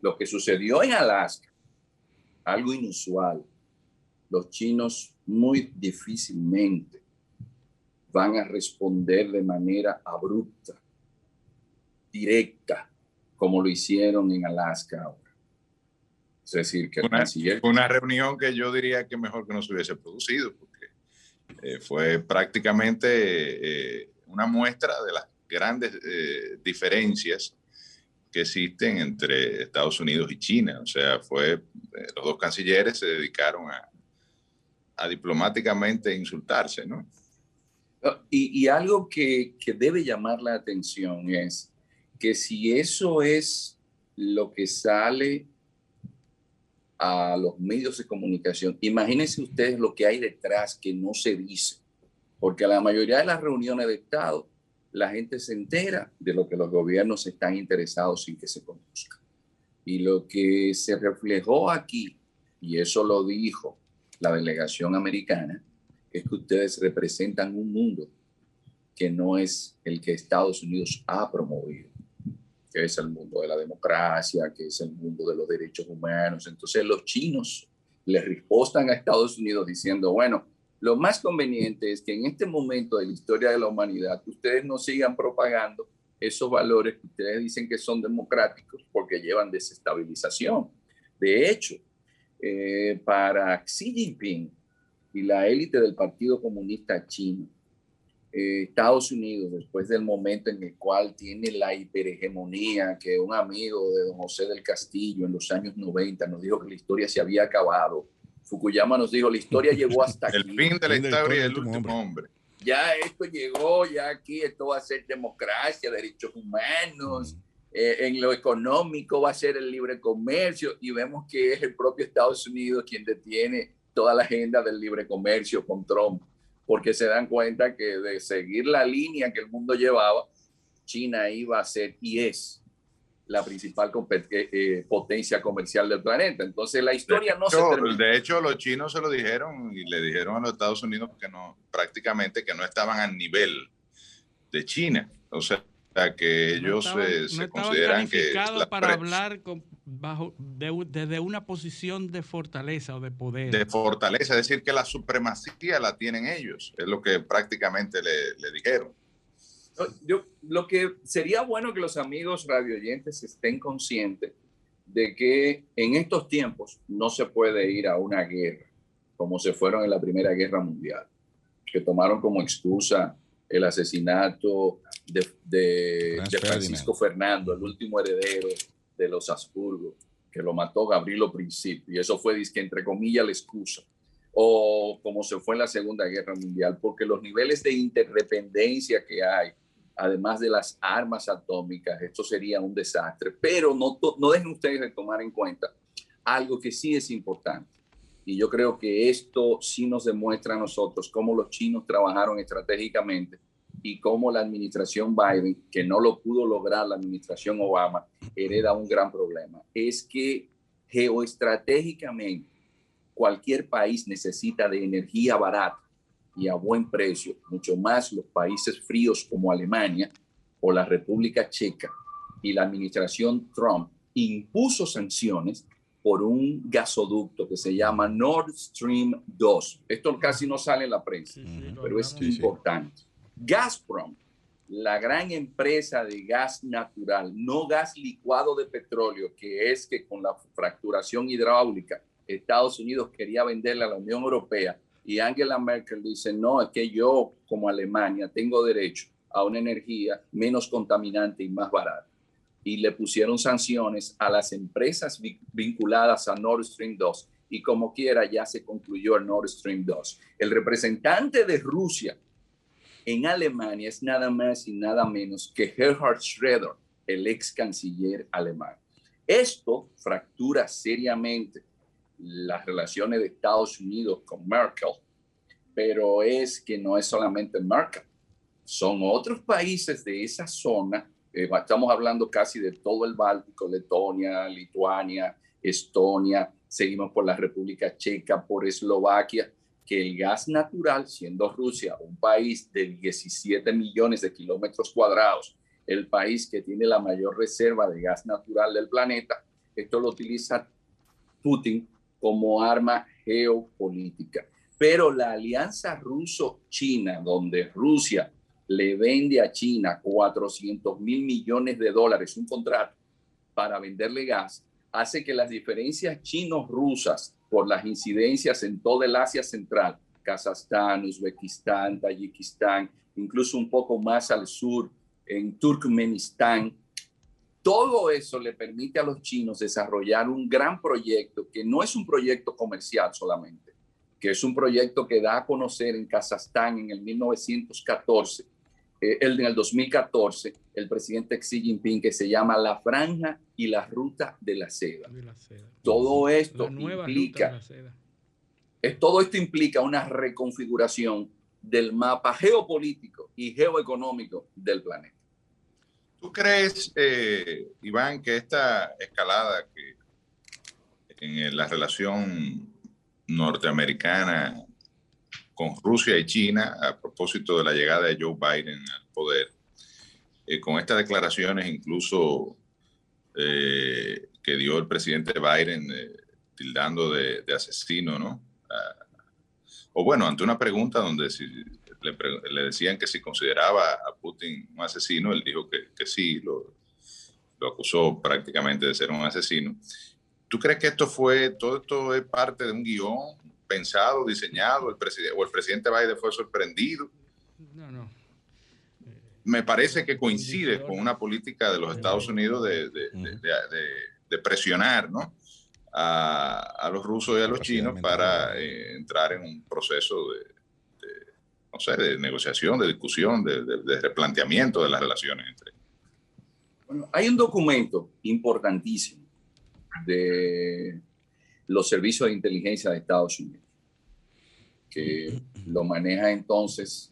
Lo que sucedió en Alaska, algo inusual, los chinos muy difícilmente van a responder de manera abrupta, directa, como lo hicieron en Alaska ahora. Es decir, que una, una reunión que yo diría que mejor que no se hubiese producido, porque eh, fue prácticamente eh, una muestra de las grandes eh, diferencias que existen entre Estados Unidos y China. O sea, fue los dos cancilleres se dedicaron a, a diplomáticamente insultarse, ¿no? Y, algo que, que, debe llamar la atención es que si eso es lo que sale a los medios de comunicación, imagínense ustedes lo que hay detrás que no se dice, porque a la mayoría de las reuniones de Estado, la gente se entera de lo que los gobiernos están interesados sin que se conozca. Y lo que se reflejó aquí, y eso lo dijo la delegación americana, es que ustedes representan un mundo que no es el que Estados Unidos ha promovido, que es el mundo de la democracia, que es el mundo de los derechos humanos. Entonces los chinos le respostan a Estados Unidos diciendo, bueno, lo más conveniente es que en este momento de la historia de la humanidad ustedes no sigan propagando esos valores que ustedes dicen que son democráticos porque llevan desestabilización. De hecho, eh, para Xi Jinping y la élite del Partido Comunista Chino, eh, Estados Unidos, después del momento en el cual tiene la hiperhegemonía, que un amigo de don José del Castillo en los años 90 nos dijo que la historia se había acabado. Fukuyama nos dijo, la historia llegó hasta aquí. El fin de la historia del último hombre. Ya esto llegó, ya aquí esto va a ser democracia, derechos humanos. Eh, en lo económico va a ser el libre comercio y vemos que es el propio Estados Unidos quien detiene toda la agenda del libre comercio con Trump, porque se dan cuenta que de seguir la línea que el mundo llevaba, China iba a ser y es la principal eh, eh, potencia comercial del planeta. Entonces la historia no se termina. De hecho, los chinos se lo dijeron y le dijeron a los Estados Unidos que no, prácticamente que no estaban al nivel de China. O sea, que ellos se consideran que para hablar bajo desde una posición de fortaleza o de poder. De fortaleza, es decir, que la supremacía la tienen ellos, es lo que prácticamente le, dijeron. Yo, lo que sería bueno que los amigos radioyentes estén conscientes de que en estos tiempos no se puede ir a una guerra como se fueron en la Primera Guerra Mundial, que tomaron como excusa el asesinato de, Francisco Fernando, el último heredero de los Habsburgo, que lo mató Gabrielo Principio, y eso fue, que entre comillas, la excusa, o como se fue en la Segunda Guerra Mundial, porque los niveles de interdependencia que hay, además de las armas atómicas, esto sería un desastre, pero no, no dejen ustedes de tomar en cuenta algo que sí es importante. Y yo creo que esto sí nos demuestra a nosotros cómo los chinos trabajaron estratégicamente y cómo la administración Biden, que no lo pudo lograr la administración Obama, hereda un gran problema. Es que geoestratégicamente cualquier país necesita de energía barata y a buen precio, mucho más los países fríos como Alemania o la República Checa. Y la administración Trump impuso sanciones por un gasoducto que se llama Nord Stream 2. Esto casi no sale en la prensa, pero es importante. Gazprom, la gran empresa de gas natural, no gas licuado de petróleo, que es que con la fracturación hidráulica Estados Unidos quería venderle a la Unión Europea y Angela Merkel dice, no, es que yo como Alemania tengo derecho a una energía menos contaminante y más barata. Y le pusieron sanciones a las empresas vinculadas a Nord Stream 2 y como quiera ya se concluyó el Nord Stream 2. El representante de Rusia en Alemania es nada más y nada menos que Gerhard Schröder, el ex canciller alemán. Esto fractura seriamente las relaciones de Estados Unidos con Merkel, pero es que no es solamente Merkel, son otros países de esa zona Eh, estamos hablando casi de todo el Báltico, Letonia, Lituania, Estonia, seguimos por la República Checa, por Eslovaquia, que el gas natural, siendo Rusia un país de 17 millones de kilómetros cuadrados, el país que tiene la mayor reserva de gas natural del planeta, esto lo utiliza Putin como arma geopolítica. Pero la alianza ruso-china, donde Rusia le vende a China 400 mil millones de dólares, un contrato para venderle gas, hace que las diferencias chinos-rusas por las incidencias en toda el Asia Central, Kazajstán, Uzbekistán, Tayikistán, incluso un poco más al sur, en Turkmenistán, todo eso le permite a los chinos desarrollar un gran proyecto que no es un proyecto comercial solamente, que es un proyecto que da a conocer en Kazajstán en el 1914 eh, en el 2014, el presidente Xi Jinping, que se llama La Franja y la Ruta de la Seda. Todo esto implica, es, todo esto implica una reconfiguración del mapa geopolítico y geoeconómico del planeta. ¿Tú crees, eh, Iván, que esta escalada que en la relación norteamericana con Rusia y China a propósito de la llegada de Joe Biden al poder, eh, con estas declaraciones incluso eh, que dio el presidente Biden eh, tildando de, asesino, ¿no? Ah, o bueno, ante una pregunta donde si le, decían que si consideraba a Putin un asesino, él dijo que, sí, lo, acusó prácticamente de ser un asesino. ¿Tú crees que esto fue, todo esto es parte de un guion, pensado, diseñado, el o el presidente Biden fue sorprendido. No, no. Me parece que coincide con una política de los Estados Unidos de, de, presionar ¿no? a, los rusos y a los chinos para eh, entrar en un proceso de, no sé, de negociación, de discusión, de, replanteamiento de las relaciones entre Bueno, hay un documento importantísimo de los servicios de inteligencia de Estados Unidos, que lo maneja entonces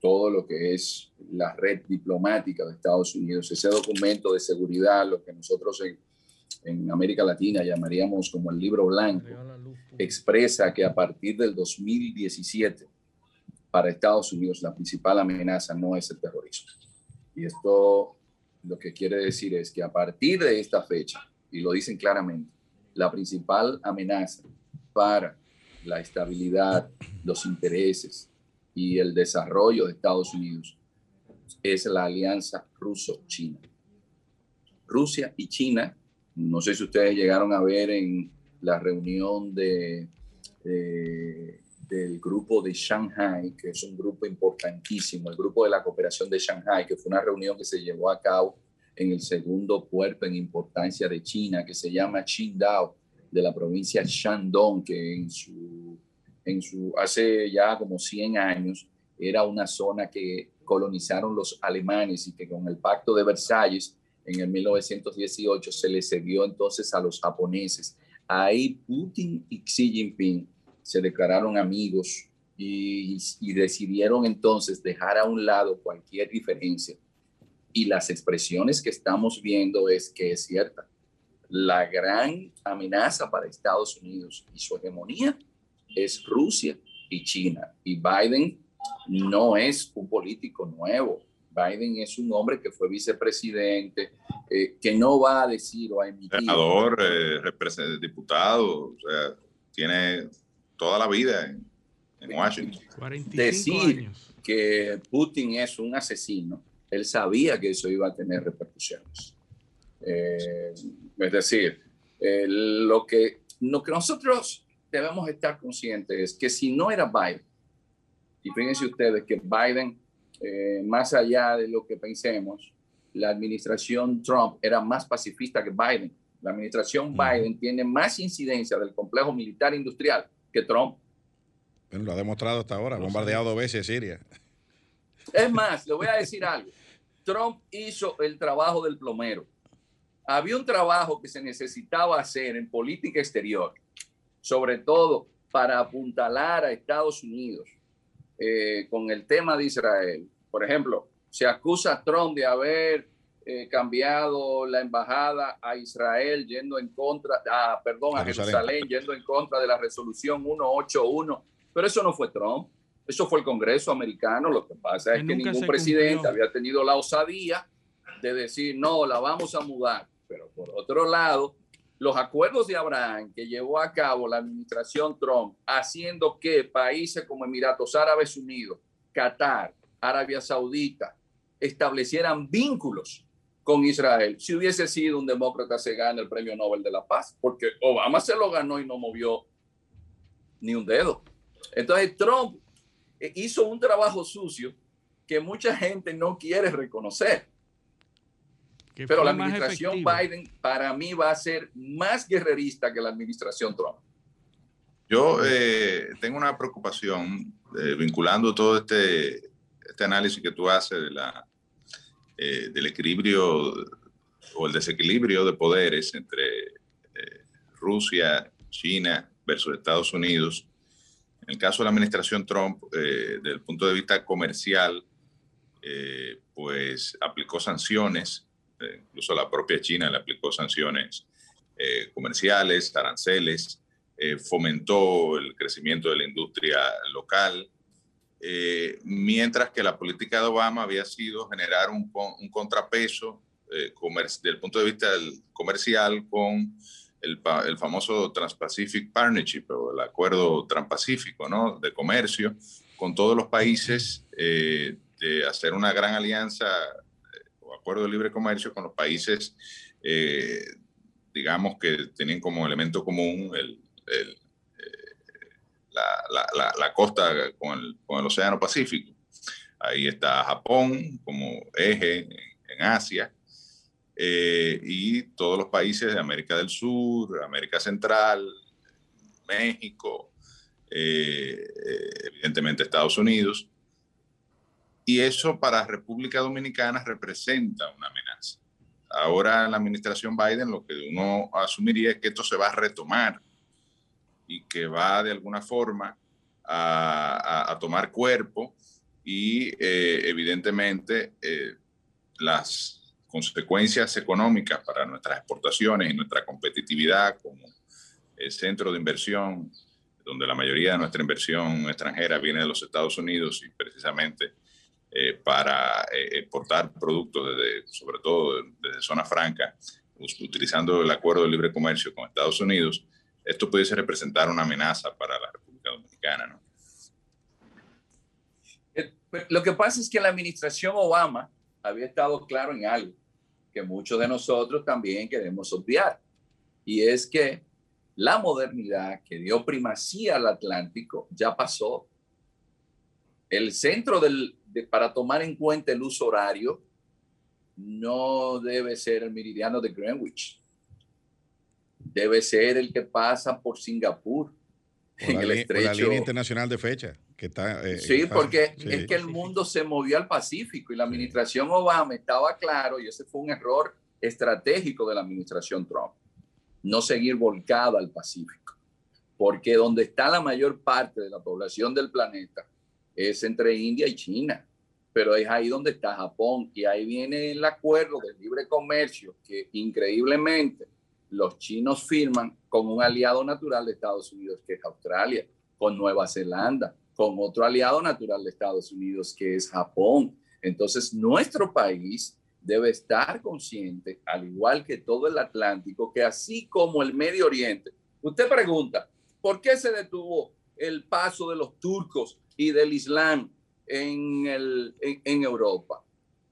todo lo que es la red diplomática de Estados Unidos. Ese documento de seguridad, lo que nosotros en, en América Latina llamaríamos como el libro blanco, expresa que a partir del 2017 para Estados Unidos la principal amenaza no es el terrorismo. Y esto lo que quiere decir es que a partir de esta fecha, y lo dicen claramente, la principal amenaza para la estabilidad, los intereses y el desarrollo de Estados Unidos es la alianza ruso-china. Rusia y China, no sé si ustedes llegaron a ver en la reunión de, del grupo de Shanghai, que es un grupo importantísimo, el grupo de la cooperación de Shanghai, que fue una reunión que se llevó a cabo en el segundo puerto en importancia de China, que se llama Qingdao, de la provincia Shandong, que en su, en su, hace ya como 100 años era una zona que colonizaron los alemanes y que con el pacto de Versalles en el 1918 se le cedió entonces a los japoneses. Ahí Putin y Xi Jinping se declararon amigos y, y decidieron entonces dejar a un lado cualquier diferencia y las expresiones que estamos viendo es que es cierta. La gran amenaza para Estados Unidos y su hegemonía es Rusia y China. Y Biden no es un político nuevo. Biden es un hombre que fue vicepresidente, eh, que no va a decir o a emitir. Senador, eh, diputado, o sea, tiene toda la vida en, Washington. decir que Putin es un asesino él sabía que eso iba a tener repercusiones. Eh, es decir, lo, que, lo que nosotros debemos estar conscientes es que si no era Biden, y fíjense ustedes que Biden, eh, más allá de lo que pensemos, la administración Trump era más pacifista que Biden. La administración Biden tiene más incidencia del complejo militar industrial que Trump. Bueno, lo ha demostrado hasta ahora, bombardeado dos veces Siria. Es más, le voy a decir algo. Trump hizo el trabajo del plomero. Había un trabajo que se necesitaba hacer en política exterior, sobre todo para apuntalar a Estados Unidos eh, con el tema de Israel. Por ejemplo, Se acusa a Trump de haber eh, cambiado la embajada a Israel yendo en contra, ah, perdón, a Jerusalén. yendo en contra de la resolución 181. Pero eso no fue Trump, eso fue el Congreso americano. Lo que pasa es que, ningún presidente había tenido la osadía de decir, no, la vamos a mudar. Pero por otro lado, los acuerdos de Abraham que llevó a cabo la administración Trump, haciendo que países como Emiratos Árabes Unidos, Qatar, Arabia Saudita, establecieran vínculos con Israel. Si hubiese sido un demócrata, se gana el premio Nobel de la Paz, porque Obama se lo ganó y no movió ni un dedo. Entonces, Trump hizo un trabajo sucio que mucha gente no quiere reconocer. Pero la administración Biden para mí va a ser más guerrerista que la administración Trump. Yo eh, tengo una preocupación eh, vinculando todo este, este análisis que tú haces de la, eh, del equilibrio o el desequilibrio de poderes entre Rusia, China versus Estados Unidos. En el caso de la administración Trump, desde el punto de vista comercial, pues aplicó sanciones eh, incluso la propia China le aplicó sanciones eh, comerciales, aranceles, eh, fomentó el crecimiento de la industria local, mientras que la política de Obama había sido generar un, contrapeso desde el punto de vista comercial con el, el, famoso Trans-Pacific Partnership o el acuerdo transpacífico ¿no? de comercio con todos los países, de hacer una gran alianza acuerdo de libre comercio con los países, eh, digamos, que tienen como elemento común el, eh, la, la, costa con el, con el, Océano Pacífico. Ahí está Japón como eje en, Asia eh, y todos los países de América del Sur, América Central, México, evidentemente Estados Unidos y eso para República Dominicana representa una amenaza. Ahora la administración Biden lo que uno asumiría es que esto se va a retomar y que va de alguna forma a, tomar cuerpo y eh, evidentemente eh, las consecuencias económicas para nuestras exportaciones y nuestra competitividad como centro de inversión, donde la mayoría de nuestra inversión extranjera viene de los Estados Unidos y precisamente eh, para eh, exportar productos, desde, sobre todo desde zona franca, utilizando el acuerdo de libre comercio con Estados Unidos, esto pudiese representar una amenaza para la República Dominicana. ¿no? Eh, pues, lo que pasa es que la administración Obama había estado claro en algo que muchos de nosotros también queremos obviar, y es que la modernidad que dio primacía al Atlántico ya pasó. El centro del, para tomar en cuenta el uso horario, no debe ser el meridiano de Greenwich. Debe ser el que pasa por Singapur, en el estrecho. la línea internacional de fecha. Que está, eh, sí, porque es que el mundo se movió al Pacífico y la administración Obama estaba claro, y ese fue un error estratégico de la administración Trump, no seguir volcada al Pacífico, porque donde está la mayor parte de la población del planeta es entre India y China, pero es ahí donde está Japón y ahí viene el acuerdo de libre comercio que increíblemente los chinos firman con un aliado natural de Estados Unidos que es Australia, con Nueva Zelanda, con otro aliado natural de Estados Unidos que es Japón. Entonces, nuestro país debe estar consciente, al igual que todo el Atlántico, que así como el Medio Oriente, usted pregunta, ¿por qué se detuvo el paso de los turcos y del Islam en, el, en, Europa.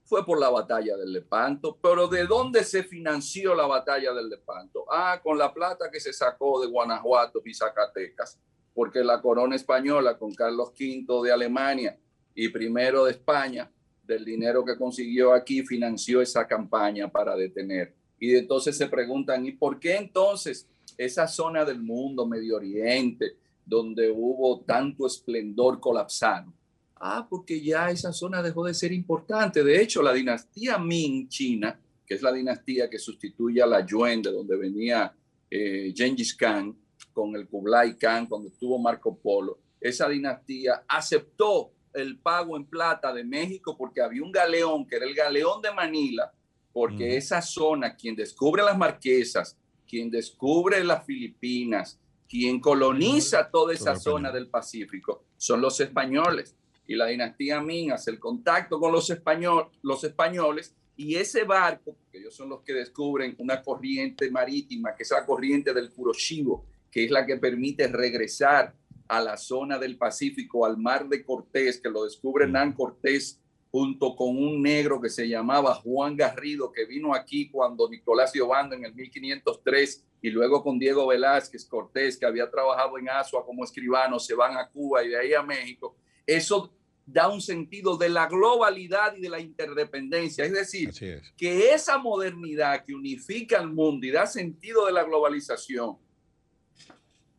Fue por la batalla del Lepanto, pero ¿de dónde se financió la batalla del Lepanto? Ah, con la plata que se sacó de Guanajuato y Zacatecas, porque la corona española con Carlos V de Alemania y primero de España, del dinero que consiguió aquí, financió esa campaña para detener. Y entonces se preguntan, ¿y por qué entonces esa zona del mundo, Medio Oriente, donde hubo tanto esplendor colapsado. Ah, porque ya esa zona dejó de ser importante. De hecho, la dinastía Ming China, que es la dinastía que sustituye a la Yuan, de donde venía eh, Genghis Khan, con el Kublai Khan, cuando estuvo Marco Polo, esa dinastía aceptó el pago en plata de México porque había un galeón, que era el galeón de Manila, porque esa zona, quien descubre las marquesas, quien descubre las Filipinas, quien coloniza toda esa zona del Pacífico, son los españoles. Y la dinastía Ming hace el contacto con los, español, los españoles y ese barco, que ellos son los que descubren una corriente marítima, que es la corriente del Kuroshibo, que es la que permite regresar a la zona del Pacífico, al mar de Cortés, que lo descubre Hernán Cortés junto con un negro que se llamaba Juan Garrido, que vino aquí cuando Nicolás Giovanni en el 1503 y luego con Diego Velázquez Cortés, que había trabajado en Asua como escribano, se van a Cuba y de ahí a México. Eso da un sentido de la globalidad y de la interdependencia. Es decir, que esa modernidad que unifica al mundo y da sentido de la globalización,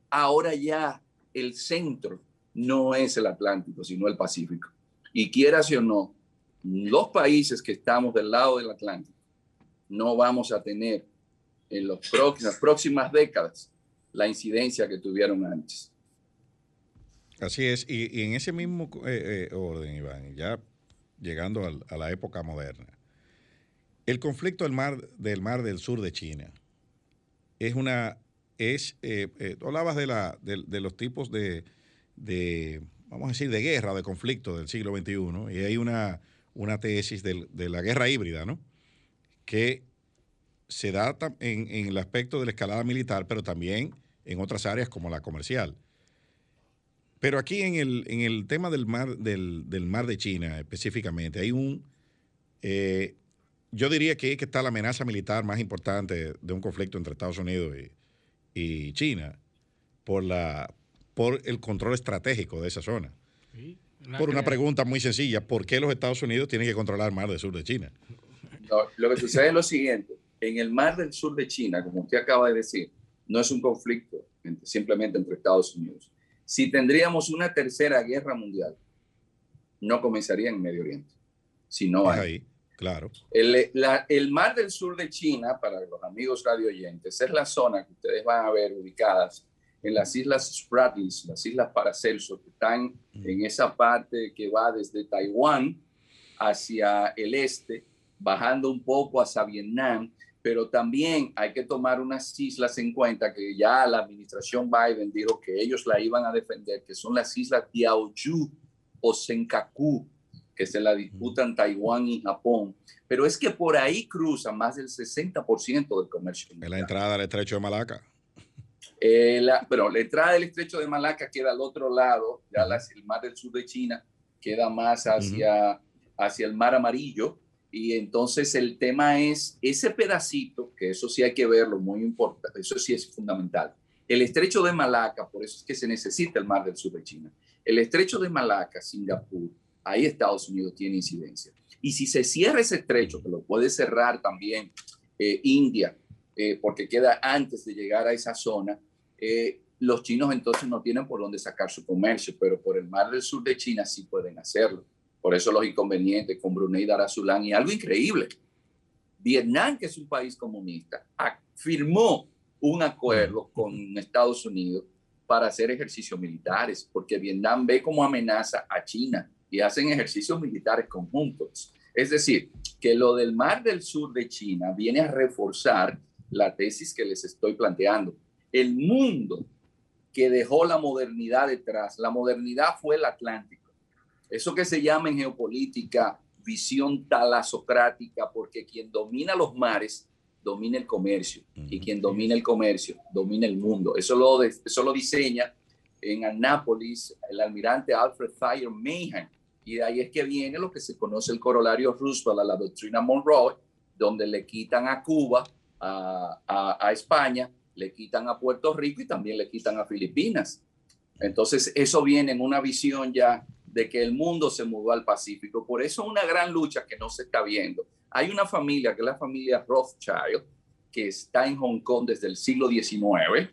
ahora ya el centro no es el Atlántico, sino el Pacífico. Y quieras o no, los países que estamos del lado del Atlántico no vamos a tener en los próximas, próximas décadas la incidencia que tuvieron antes. Así es, y, en ese mismo eh, eh, orden, Iván, ya llegando a la época moderna, el conflicto del mar, del mar del sur de China es una, es, eh, hablabas de, la, de, los tipos de, de, vamos a decir, de guerra, de conflicto del siglo XXI, y hay una, una tesis de, la guerra híbrida, ¿no? Que se da en, el aspecto de la escalada militar, pero también en otras áreas como la comercial. Pero aquí en el, en el tema del mar, de China específicamente, hay un, eh, yo diría que, que está la amenaza militar más importante de un conflicto entre Estados Unidos y, China por, por el control estratégico de esa zona. Por una pregunta muy sencilla, ¿por qué los Estados Unidos tienen que controlar el mar del sur de China? lo que sucede es lo siguiente, en el mar del sur de China, como usted acaba de decir, no es un conflicto simplemente entre Estados Unidos si tendríamos una tercera guerra mundial, no comenzaría en Medio Oriente, sino ahí. Claro. El, el, mar del sur de China, para los amigos radio oyentes, es la zona que ustedes van a ver ubicadas en las islas Spratlys, las islas Paracelso, que están mm. en esa parte que va desde Taiwán hacia el este, bajando un poco hacia Vietnam, pero también hay que tomar unas islas en cuenta que ya la administración Biden dijo que ellos la iban a defender, que son las islas Diaoyu o Senkaku, que se la disputan Taiwán y Japón. Pero es que por ahí cruza más del 60% del comercio. En la entrada del estrecho de Malaca. Eh, la, pero la entrada del estrecho de Malaca queda al otro lado, ya el mar del sur de China queda más hacia, hacia el mar amarillo y entonces el tema es ese pedacito, que eso sí hay que verlo, muy importante, eso sí es fundamental. El estrecho de Malaca, por eso es que se necesita el mar del sur de China. El estrecho de Malaca, Singapur, ahí Estados Unidos tiene incidencia. Y si se cierra ese estrecho, que lo puede cerrar también eh, India, eh, porque queda antes de llegar a esa zona, eh, los chinos entonces no tienen por dónde sacar su comercio, pero por el mar del sur de China sí pueden hacerlo. Por eso los inconvenientes con Brunei Darussalam y algo increíble. Vietnam, que es un país comunista, firmó un acuerdo con Estados Unidos para hacer ejercicios militares, porque Vietnam ve como amenaza a China y hacen ejercicios militares conjuntos. Es decir, que lo del Mar del Sur de China viene a reforzar la tesis que les estoy planteando. El mundo que dejó la modernidad detrás, la modernidad fue el Atlántico eso que se llama en geopolítica visión talasocrática, porque quien domina los mares domina el comercio y quien domina el comercio domina el mundo. Eso lo, eso lo diseña en Annapolis el almirante Alfred Thayer Mahan. Y de ahí es que viene lo que se conoce el corolario Roosevelt a la doctrina Monroe, donde le quitan a Cuba, a, a, a España, le quitan a Puerto Rico y también le quitan a Filipinas. Entonces, eso viene en una visión ya de que el mundo se mudó al Pacífico. Por eso una gran lucha que no se está viendo. Hay una familia, que es la familia Rothschild, que está en Hong Kong desde el siglo XIX,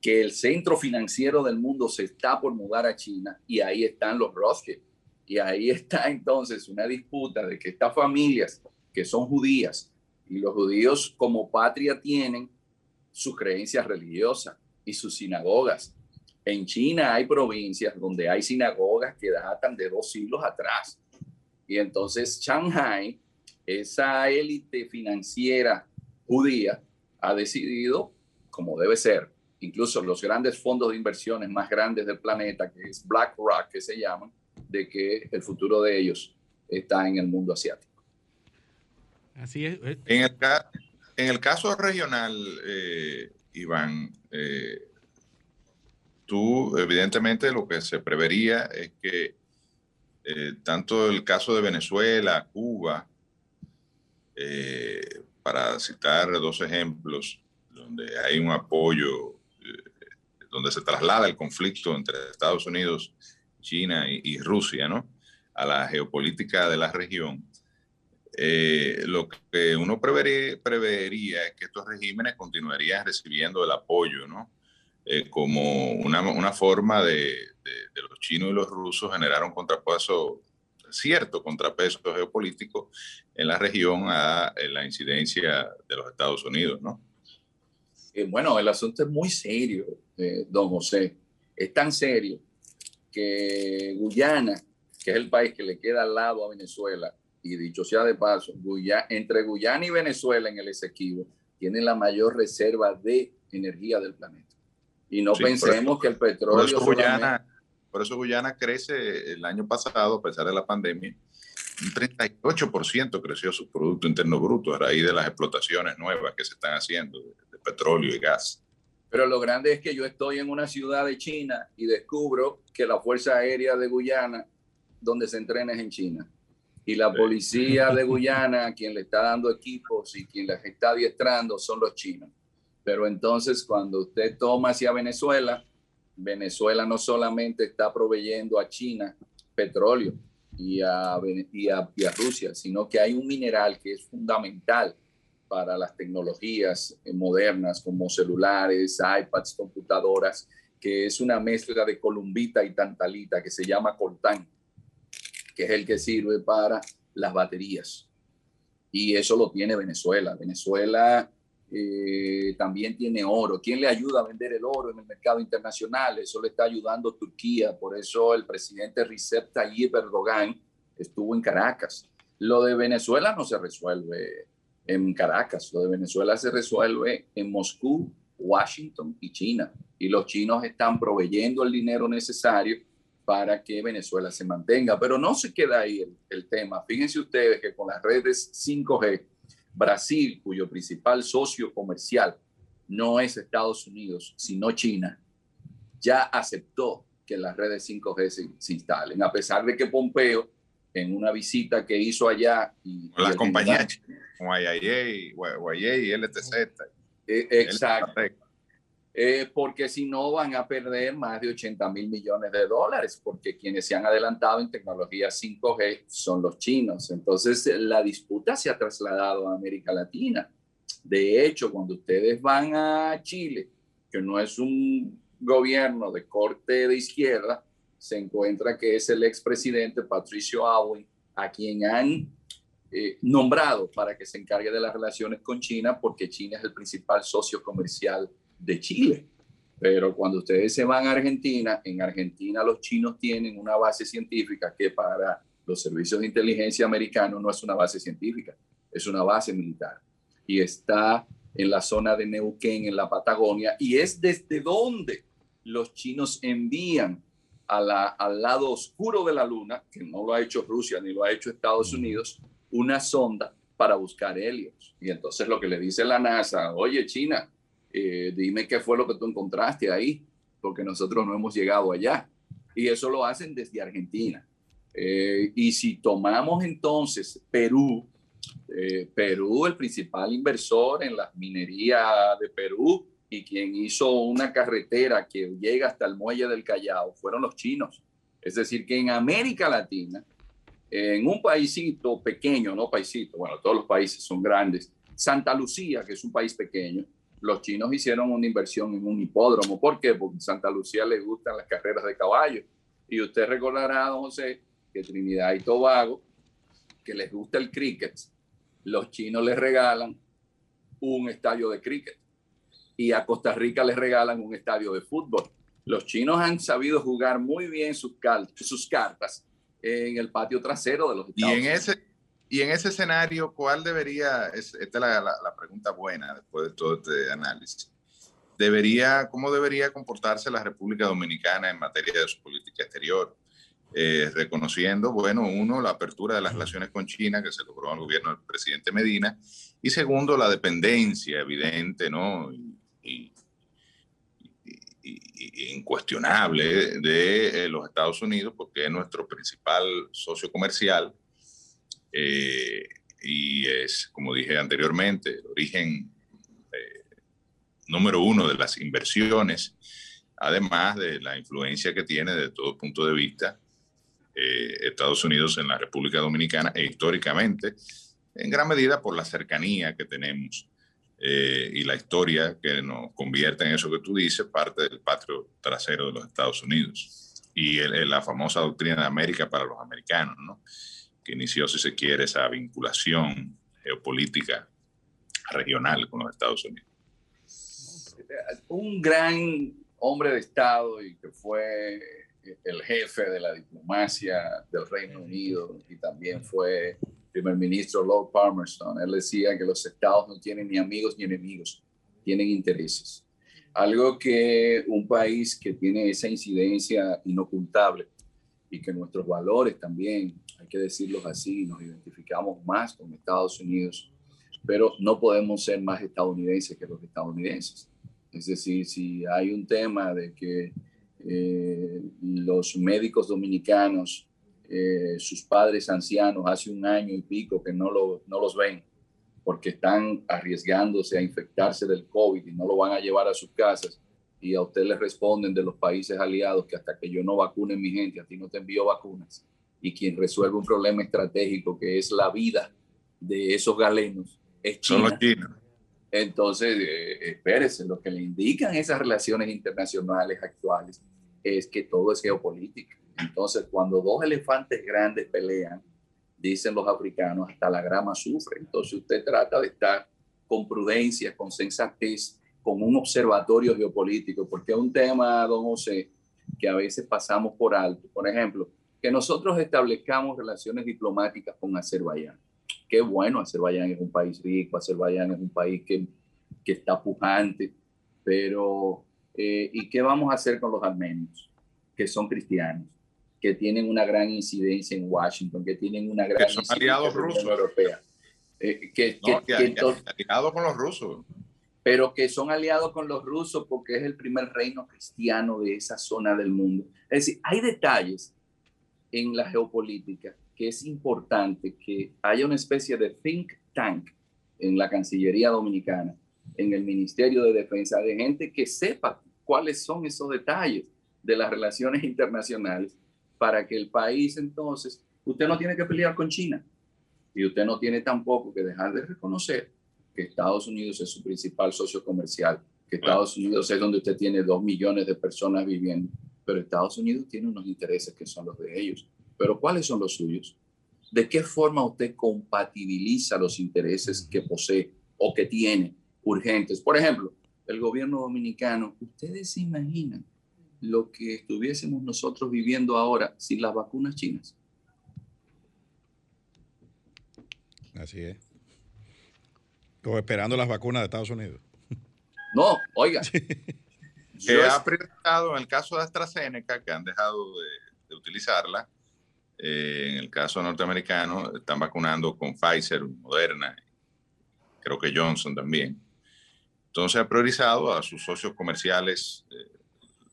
que el centro financiero del mundo se está por mudar a China y ahí están los Rothschild. Y ahí está entonces una disputa de que estas familias que son judías y los judíos como patria tienen sus creencias religiosas y sus sinagogas En China hay provincias donde hay sinagogas que datan de dos siglos atrás. Y entonces Shanghai, esa élite financiera judía, ha decidido, como debe ser, incluso los grandes fondos de inversiones más grandes del planeta, que es BlackRock, que se llaman, de que el futuro de ellos está en el mundo asiático. Así es. Eh. En el, en el caso regional, eh, Iván, eh, tú evidentemente lo que se prevería es que tanto el caso de Venezuela, Cuba, para citar dos ejemplos, donde hay un apoyo, donde se traslada el conflicto entre Estados Unidos, China y, Rusia, ¿no? A la geopolítica de la región. Eh, lo que uno prevería, es que estos regímenes continuarían recibiendo el apoyo, ¿no? Eh, como una, forma de, los chinos y los rusos generar un contrapeso, cierto contrapeso geopolítico en la región a la incidencia de los Estados Unidos, ¿no? Eh, bueno, el asunto es muy serio, don José. Es tan serio que Guyana, que es el país que le queda al lado a Venezuela, y dicho sea de paso, entre Guyana y Venezuela en el Esequibo, tiene la mayor reserva de energía del planeta. Y no pensemos que el petróleo... Por eso, Guyana, por eso Guyana crece el año pasado, a pesar de la pandemia, un 38% creció su Producto Interno Bruto a raíz de las explotaciones nuevas que se están haciendo de petróleo y gas. Pero lo grande es que yo estoy en una ciudad de China y descubro que la Fuerza Aérea de Guyana, donde se entrena es en China. Y la policía de Guyana, quien le está dando equipos y quien les está adiestrando son los chinos. Pero entonces cuando usted toma hacia Venezuela, Venezuela no solamente está proveyendo a China petróleo y a, y a, y a Rusia, sino que hay un mineral que es fundamental para las tecnologías eh, modernas como celulares, iPads, computadoras, que es una mezcla de columbita y tantalita que se llama coltán, que es el que sirve para las baterías. Y eso lo tiene Venezuela. Venezuela eh, también tiene oro. ¿Quién le ayuda a vender el oro en el mercado internacional? Eso le está ayudando Turquía. Por eso el presidente Recep Tayyip Erdogan estuvo en Caracas. Lo de Venezuela no se resuelve en Caracas. Lo de Venezuela se resuelve en Moscú, Washington y China. Y los chinos están proveyendo el dinero necesario para que Venezuela se mantenga. Pero no se queda ahí el, tema. Fíjense ustedes que con las redes 5G, Brasil, cuyo principal socio comercial no es Estados Unidos, sino China, ya aceptó que las redes 5G se, se instalen, a pesar de que Pompeo en una visita que hizo allá. Y, con las compañías, con IAA, y LTZ. Eh, exacto. Eh, porque si no van a perder más de 80 mil millones de dólares, porque quienes se han adelantado en tecnología 5G son los chinos. Entonces, la disputa se ha trasladado a América Latina. De hecho, cuando ustedes van a Chile, que no es un gobierno de corte de izquierda, se encuentra que es el expresidente Patricio Aoun, a quien han eh, nombrado para que se encargue de las relaciones con China, porque China es el principal socio comercial de Chile. Pero cuando ustedes se van a Argentina, en Argentina los chinos tienen una base científica que para los servicios de inteligencia americanos no es una base científica, es una base militar. Y está en la zona de Neuquén, en la Patagonia, y es desde donde los chinos envían al lado oscuro de la Luna, que no lo ha hecho Rusia ni lo ha hecho Estados Unidos, una sonda para buscar helios. Y entonces lo que le dice la NASA, oye China, eh, dime qué fue lo que tú encontraste ahí, porque nosotros no hemos llegado allá. Y eso lo hacen desde Argentina. Eh, y si tomamos entonces Perú, eh, Perú, el principal inversor en la minería de Perú, y quien hizo una carretera que llega hasta el muelle del Callao fueron los chinos. Es decir, que en América Latina, en un paísito pequeño, no paísito, bueno, todos los países son grandes, Santa Lucía, que es un país pequeño, los chinos hicieron una inversión en un hipódromo. ¿Por qué? Porque en Santa Lucía les gustan las carreras de caballo. Y usted recordará, don José, que Trinidad y Tobago, que les gusta el cricket, los chinos les regalan un estadio de cricket y a Costa Rica les regalan un estadio de fútbol. Los chinos han sabido jugar muy bien sus, sus cartas en el patio trasero de los Estados y en Ese, y en ese escenario, ¿cuál debería, esta es la, la, pregunta buena después de todo este análisis, debería, ¿cómo debería comportarse la República Dominicana en materia de su política exterior? Eh, reconociendo, bueno, uno, la apertura de las relaciones con China que se logró en el gobierno del presidente Medina, y segundo, la dependencia evidente, ¿no? Y, incuestionable de eh, los Estados Unidos, porque es nuestro principal socio comercial eh, y es, como dije anteriormente, el origen número uno de las inversiones, además de la influencia que tiene de todo punto de vista eh, Estados Unidos en la República Dominicana e históricamente, en gran medida por la cercanía que tenemos eh, y la historia que nos convierte en eso que tú dices, parte del patrio trasero de los Estados Unidos y la famosa doctrina de América para los americanos, ¿no? Que inició, si se quiere, esa vinculación geopolítica regional con los Estados Unidos. Un gran hombre de Estado y que fue el jefe de la diplomacia del Reino Unido y también fue primer ministro Lord Palmerston. Él decía que los estados no tienen ni amigos ni enemigos, tienen intereses. Algo que un país que tiene esa incidencia inocultable y que nuestros valores también, hay que decirlos así, nos identificamos más con Estados Unidos, pero no podemos ser más estadounidenses que los estadounidenses. Es decir, si hay un tema de que eh, los médicos dominicanos, eh, sus padres ancianos, hace un año y pico que no, lo, no los ven porque están arriesgándose a infectarse del COVID y no lo van a llevar a sus casas. Y a usted le responden de los países aliados que hasta que yo no vacune mi gente, a ti no te envío vacunas. Y quien resuelve un problema estratégico que es la vida de esos galenos es China. Chinos. Entonces, eh, espérese, lo que le indican esas relaciones internacionales actuales es que todo es geopolítica. Entonces, cuando dos elefantes grandes pelean, dicen los africanos, hasta la grama sufre. Entonces, usted trata de estar con prudencia, con sensatez, con un observatorio geopolítico, porque es un tema, don José, que a veces pasamos por alto. Por ejemplo, que nosotros establezcamos relaciones diplomáticas con Azerbaiyán. Qué bueno, Azerbaiyán es un país rico, Azerbaiyán es un país que, que está pujante, pero eh, ¿Y qué vamos a hacer con los armenios, que son cristianos, que tienen una gran incidencia en Washington, que tienen una gran que son aliados rusos. Europea? Eh, que, aliados con los rusos. Pero que son aliados con los rusos porque es el primer reino cristiano de esa zona del mundo. Es decir, hay detalles en la geopolítica que es importante que haya una especie de think tank en la Cancillería Dominicana en el Ministerio de Defensa de gente que sepa cuáles son esos detalles de las relaciones internacionales para que el país entonces, usted no tiene que pelear con China y usted no tiene tampoco que dejar de reconocer que Estados Unidos es su principal socio comercial, que Estados Unidos es donde usted tiene dos millones de personas viviendo, pero Estados Unidos tiene unos intereses que son los de ellos. Pero ¿cuáles son los suyos? ¿De qué forma usted compatibiliza los intereses que posee o que tiene urgentes. Por ejemplo, el gobierno dominicano, ¿ustedes se imaginan lo que estuviésemos nosotros viviendo ahora sin las vacunas chinas? Así es. Como esperando las vacunas de Estados Unidos. No, oiga. Se ha priorizado en el caso de AstraZeneca, que han dejado de, utilizarla. Eh, en el caso norteamericano, están vacunando con Pfizer, Moderna, creo que Johnson también. Entonces ha priorizado a sus socios comerciales eh,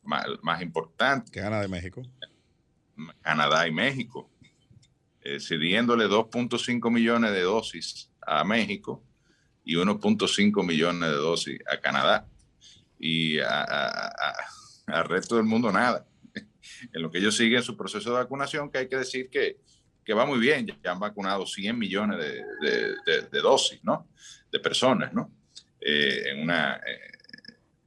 más, importantes. Canadá de México. Canadá y México, eh, cediéndole 2.5 millones de dosis a México y 1.5 millones de dosis a Canadá. Y al resto del mundo nada. En lo que ellos siguen su proceso de vacunación, que hay que decir que, que va muy bien, ya han vacunado 100 millones de, de, dosis, ¿no? De personas, ¿no? Eh, en una, eh,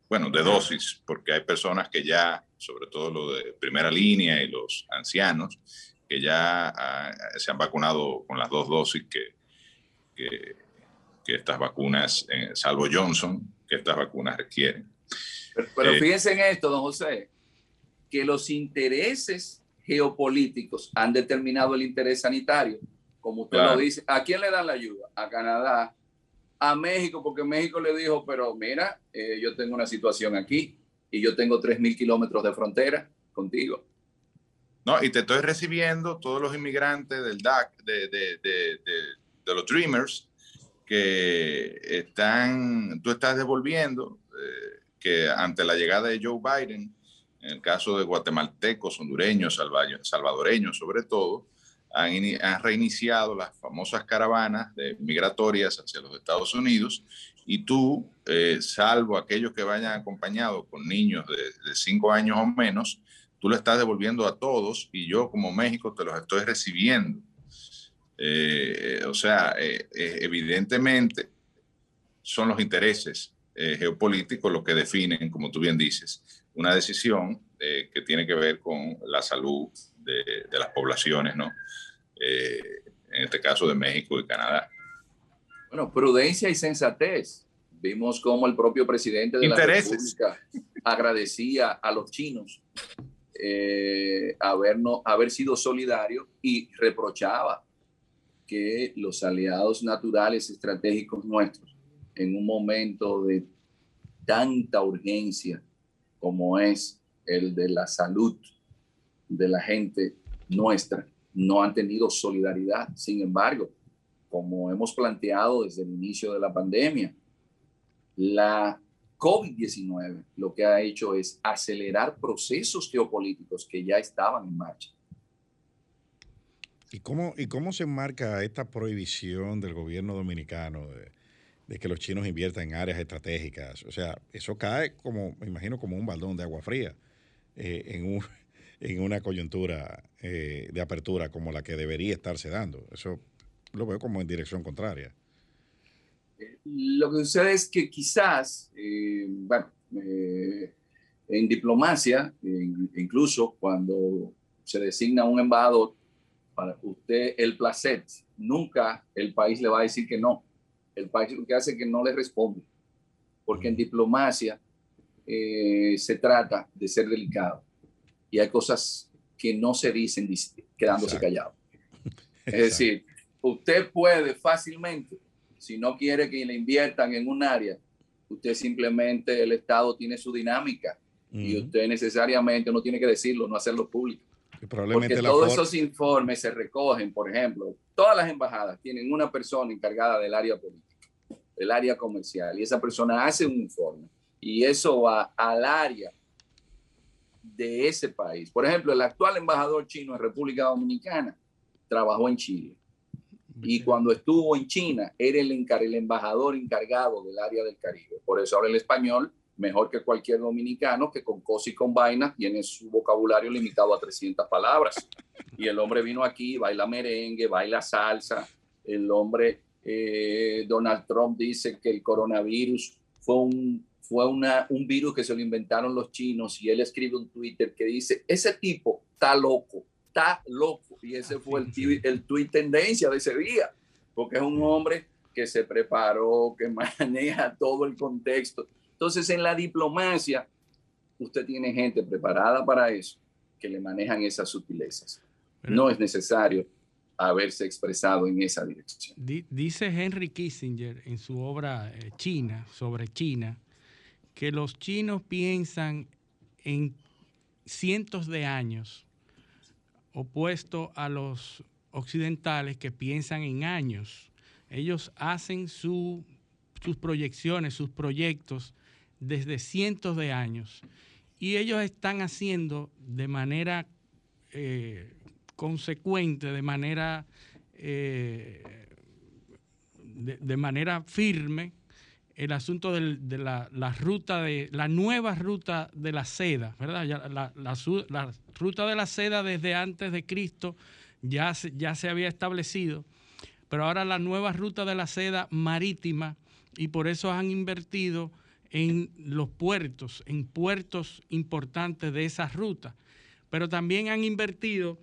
bueno, de dosis, porque hay personas que ya, sobre todo lo de primera línea y los ancianos, que ya ah, se han vacunado con las dos dosis que, que, estas vacunas, eh, salvo Johnson, que estas vacunas requieren. Pero, fíjense en esto, don José, que los intereses geopolíticos han determinado el interés sanitario. Como usted lo dice, ¿a quién le dan la ayuda? A Canadá, a México, porque México le dijo, pero mira, eh, yo tengo una situación aquí y yo tengo 3.000 kilómetros de frontera contigo. No, y te estoy recibiendo todos los inmigrantes del DAC, de, de, de, de los Dreamers, que están, tú estás devolviendo, eh, que ante la llegada de Joe Biden, en el caso de guatemaltecos, hondureños, salvadoreños sobre todo, han, reiniciado las famosas caravanas de migratorias hacia los Estados Unidos y tú, eh, salvo aquellos que vayan acompañados con niños de, de cinco años o menos, tú lo estás devolviendo a todos y yo como México te los estoy recibiendo. Eh, o sea, eh, evidentemente son los intereses geopolíticos los que definen, como tú bien dices, una decisión que tiene que ver con la salud de, las poblaciones, ¿no? en este caso de México y Canadá. Bueno, prudencia y sensatez. Vimos cómo el propio presidente de la República agradecía a los chinos haber sido solidario y reprochaba que los aliados naturales estratégicos nuestros, en un momento de tanta urgencia como es el de la salud de la gente nuestra, no han tenido solidaridad. Sin embargo, como hemos planteado desde el inicio de la pandemia, la COVID-19 lo que ha hecho es acelerar procesos geopolíticos que ya estaban en marcha. ¿Y cómo, ¿Y cómo se enmarca esta prohibición del gobierno dominicano que los chinos inviertan en áreas estratégicas? O sea, eso cae como, me imagino, como un baldón de agua fría eh, en, un, en una coyuntura eh, de apertura como la que debería estarse dando. Eso lo veo como en dirección contraria. Lo que sucede es que quizás, eh, bueno, en diplomacia, incluso cuando se designa un embajador, para usted el placer, nunca el país le va a decir que no. El país lo que hace es que no le responde, porque en diplomacia eh, se trata de ser delicado y hay cosas que no se dicen quedándose callado. Es decir, usted puede fácilmente, si no quiere que le inviertan en un área, usted simplemente, el Estado tiene su dinámica y usted necesariamente no tiene que decirlo, no hacerlo público. Porque todos esos informes se recogen, por ejemplo, todas las embajadas tienen una persona encargada del área política, del área comercial, y esa persona hace un informe y eso va al área de ese país. Por ejemplo, el actual embajador chino en República Dominicana trabajó en Chile. Y cuando estuvo en China, era el, el embajador encargado del área del Caribe. Por eso habla el español mejor que cualquier dominicano que con cosas y con vainas tiene su vocabulario limitado a 300 palabras. Y el hombre vino aquí, baila merengue, baila salsa. El hombre, eh, Donald Trump dice que el coronavirus fue un, fue una, un virus que se lo inventaron los chinos y él escribe un Twitter que dice, ese tipo está loco, está loco. Y ese fue el, el tweet tendencia de ese día, porque es un hombre que se preparó, que maneja todo el contexto entonces, en la diplomacia, usted tiene gente preparada para eso, que le manejan esas sutilezas. no es necesario haberse expresado en esa dirección. Dice Henry Kissinger en su obra eh, China, sobre China, que los chinos piensan en cientos de años, opuesto a los occidentales que piensan en años. Ellos hacen sus proyecciones, sus proyectos desde cientos de años. Y ellos están haciendo de manera eh, consecuente, de manera, eh, de, manera firme, el asunto de la, ruta de la nueva ruta de la seda, ¿verdad? la, la, ruta de la seda desde antes de Cristo ya ya se había establecido, pero ahora la nueva ruta de la seda marítima y por eso han invertido en los puertos, en puertos importantes de esa ruta. Pero también han invertido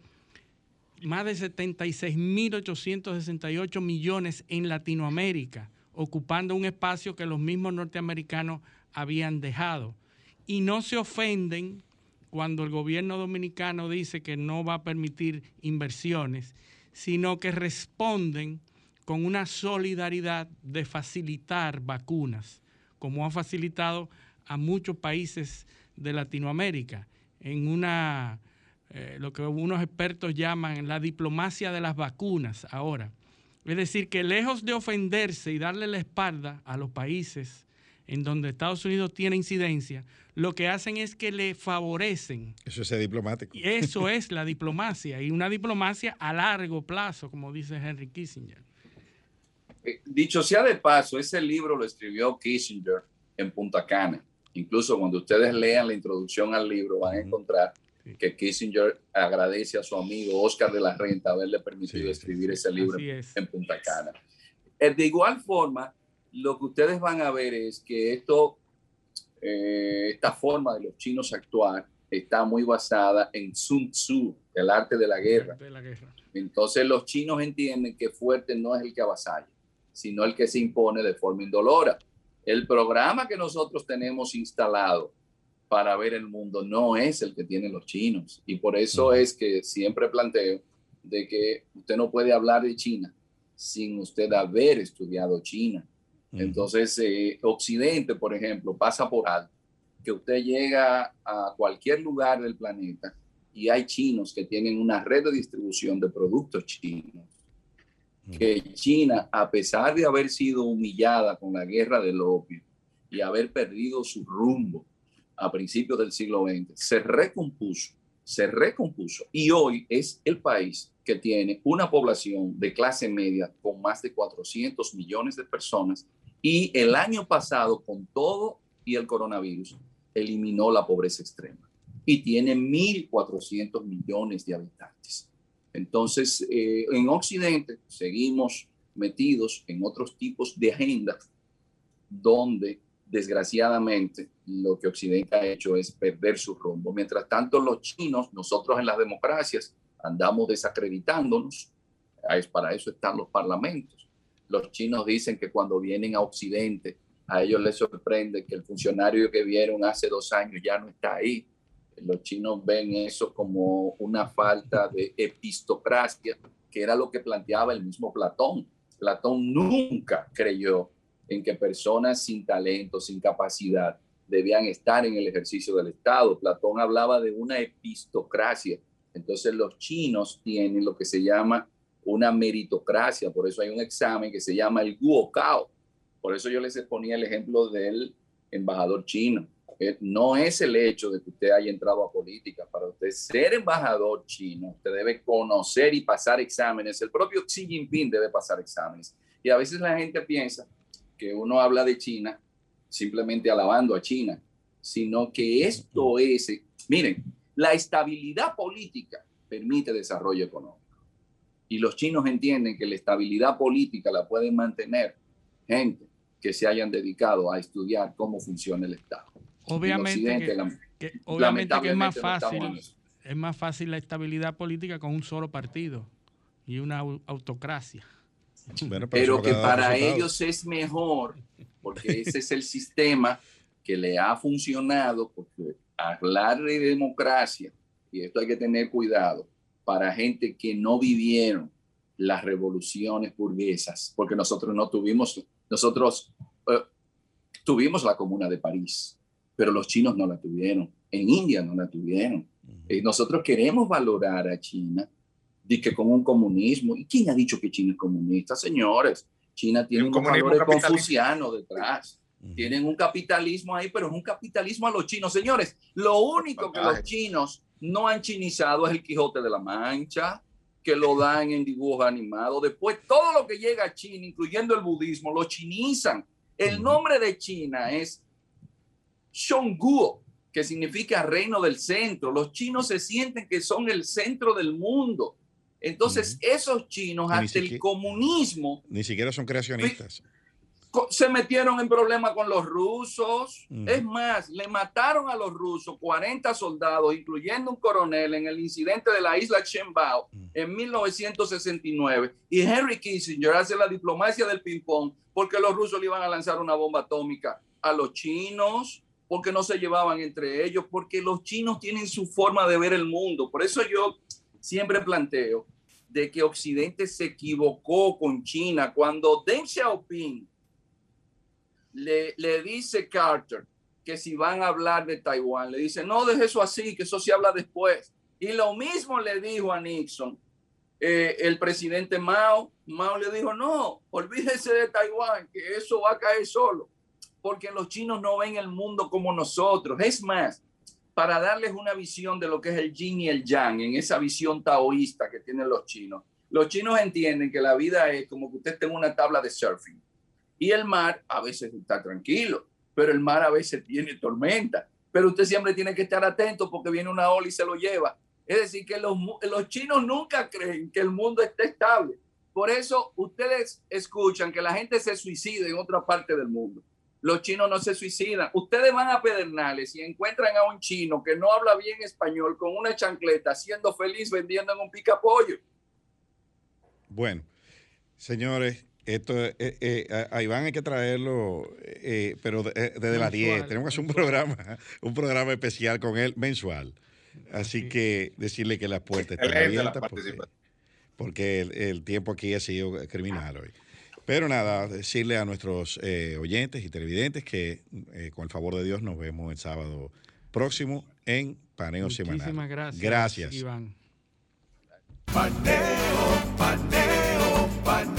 más de 76.868 millones en Latinoamérica, ocupando un espacio que los mismos norteamericanos habían dejado. Y no se ofenden cuando el gobierno dominicano dice que no va a permitir inversiones, sino que responden con una solidaridad de facilitar vacunas, como ha facilitado a muchos países de Latinoamérica, en una, eh, lo que unos expertos llaman la diplomacia de las vacunas ahora. Es decir, que lejos de ofenderse y darle la espalda a los países en donde Estados Unidos tiene incidencia, lo que hacen es que le favorecen. Eso es diplomático. Y eso es la diplomacia, y una diplomacia a largo plazo, como dice Henry Kissinger. Eh, dicho sea de paso, ese libro lo escribió Kissinger en Punta Cana. Incluso cuando ustedes lean la introducción al libro van a encontrar que Kissinger agradece a su amigo Oscar de la Renta haberle permitido escribir ese libro en Punta Cana. Eh, de igual forma, lo que ustedes van a ver es que esto, eh, esta forma de los chinos actuar está muy basada en Sun Tzu, el arte de la guerra. Entonces los chinos entienden que fuerte no es el que avasalla, sino el que se impone de forma indolora. El programa que nosotros tenemos instalado para ver el mundo no es el que tienen los chinos. Y por eso es que siempre planteo de que usted no puede hablar de China sin usted haber estudiado China. Entonces, eh, Occidente, por ejemplo, pasa por alto que usted llega a cualquier lugar del planeta y hay chinos que tienen una red de distribución de productos chinos que China, a pesar de haber sido humillada con la guerra del opio y haber perdido su rumbo a principios del siglo XX, se recompuso, se recompuso y hoy es el país que tiene una población de clase media con más de 400 millones de personas y el año pasado, con todo y el coronavirus, eliminó la pobreza extrema y tiene 1.400 millones de habitantes. Entonces, eh, en Occidente seguimos metidos en otros tipos de agendas donde desgraciadamente lo que Occidente ha hecho es perder su rumbo. Mientras tanto, los chinos, nosotros en las democracias, andamos desacreditándonos. Para eso están los parlamentos. Los chinos dicen que cuando vienen a Occidente, a ellos les sorprende que el funcionario que vieron hace dos años ya no está ahí los chinos ven eso como una falta de epistocracia, que era lo que planteaba el mismo Platón. Platón nunca creyó en que personas sin talento, sin capacidad, debían estar en el ejercicio del Estado. Platón hablaba de una epistocracia. Entonces los chinos tienen lo que se llama una meritocracia, por eso hay un examen que se llama el Guokao. Por eso yo les ponía el ejemplo del embajador chino no es el hecho de que usted haya entrado a política. Para usted ser embajador chino, usted debe conocer y pasar exámenes. El propio Xi Jinping debe pasar exámenes. Y a veces la gente piensa que uno habla de China simplemente alabando a China, sino que esto es, miren, la estabilidad política permite desarrollo económico. Y los chinos entienden que la estabilidad política la pueden mantener gente que se hayan dedicado a estudiar cómo funciona el Estado. Obviamente, que, obviamente que es más fácil, es más fácil la estabilidad política con un solo partido y una autocracia. pero, que para ellos es mejor, porque ese es el sistema que le ha funcionado, porque hablar de democracia, y esto hay que tener cuidado, para gente que no vivieron las revoluciones burguesas, porque nosotros no tuvimos, nosotros eh, tuvimos la Comuna de París, pero los chinos no la tuvieron, en India no la tuvieron. Y nosotros queremos valorar a China de que con un comunismo, ¿y quién ha dicho que China es comunista, señores? China tiene un, valores confucianos detrás. Tienen un capitalismo ahí, pero es un capitalismo a los chinos. Señores, lo único que los chinos no han chinizado es el Quijote de la Mancha, que lo dan en dibujos animados. Después, todo lo que llega a China, incluyendo el budismo, lo chinizan. El nombre de China es Shongguo, que significa reino del centro. Los chinos se sienten que son el centro del mundo. Entonces, esos chinos, hasta el comunismo. Ni siquiera son creacionistas. Se metieron en problemas con los rusos. Es más, le mataron a los rusos 40 soldados, incluyendo un coronel, en el incidente de la isla Chenbao en 1969. Y Henry Kissinger hace la diplomacia del ping-pong porque los rusos le iban a lanzar una bomba atómica a los chinos porque no se llevaban entre ellos, porque los chinos tienen su forma de ver el mundo. Por eso yo siempre planteo de que Occidente se equivocó con China cuando Deng Xiaoping le, le dice Carter que si van a hablar de Taiwán, le dice, no, deje eso así, que eso se habla después. Y lo mismo le dijo a Nixon eh, el presidente Mao. Mao le dijo, no, olvídese de Taiwán, que eso va a caer solo, porque los chinos no ven el mundo como nosotros. Es más, para darles una visión de lo que es el yin y el yang, en esa visión taoísta que tienen los chinos. Los chinos entienden que la vida es como que usted tenga una tabla de surfing y el mar a veces está tranquilo, pero el mar a veces tiene tormenta. Pero usted siempre tiene que estar atento porque viene una ola y se lo lleva. Es decir, que los, los chinos nunca creen que el mundo esté estable. Por eso ustedes escuchan que la gente se suicida en otra parte del mundo. Los chinos no se suicidan. Ustedes van a Pedernales y encuentran a un chino que no habla bien español con una chancleta, siendo feliz vendiendo en un pica-pollo. Bueno, señores, esto, eh, eh, a Iván hay que traerlo, eh, pero desde las 10. Tenemos que hacer un programa, un programa especial con él mensual. Así que decirle que las puertas están abiertas porque, el, tiempo aquí ha sido criminal hoy. Pero nada, decirle a nuestros eh, oyentes y televidentes que eh, con el favor de Dios nos vemos el sábado próximo en Paneo Muchísimas Semanal. Muchísimas gracias. Gracias. Iván. Paneo, paneo.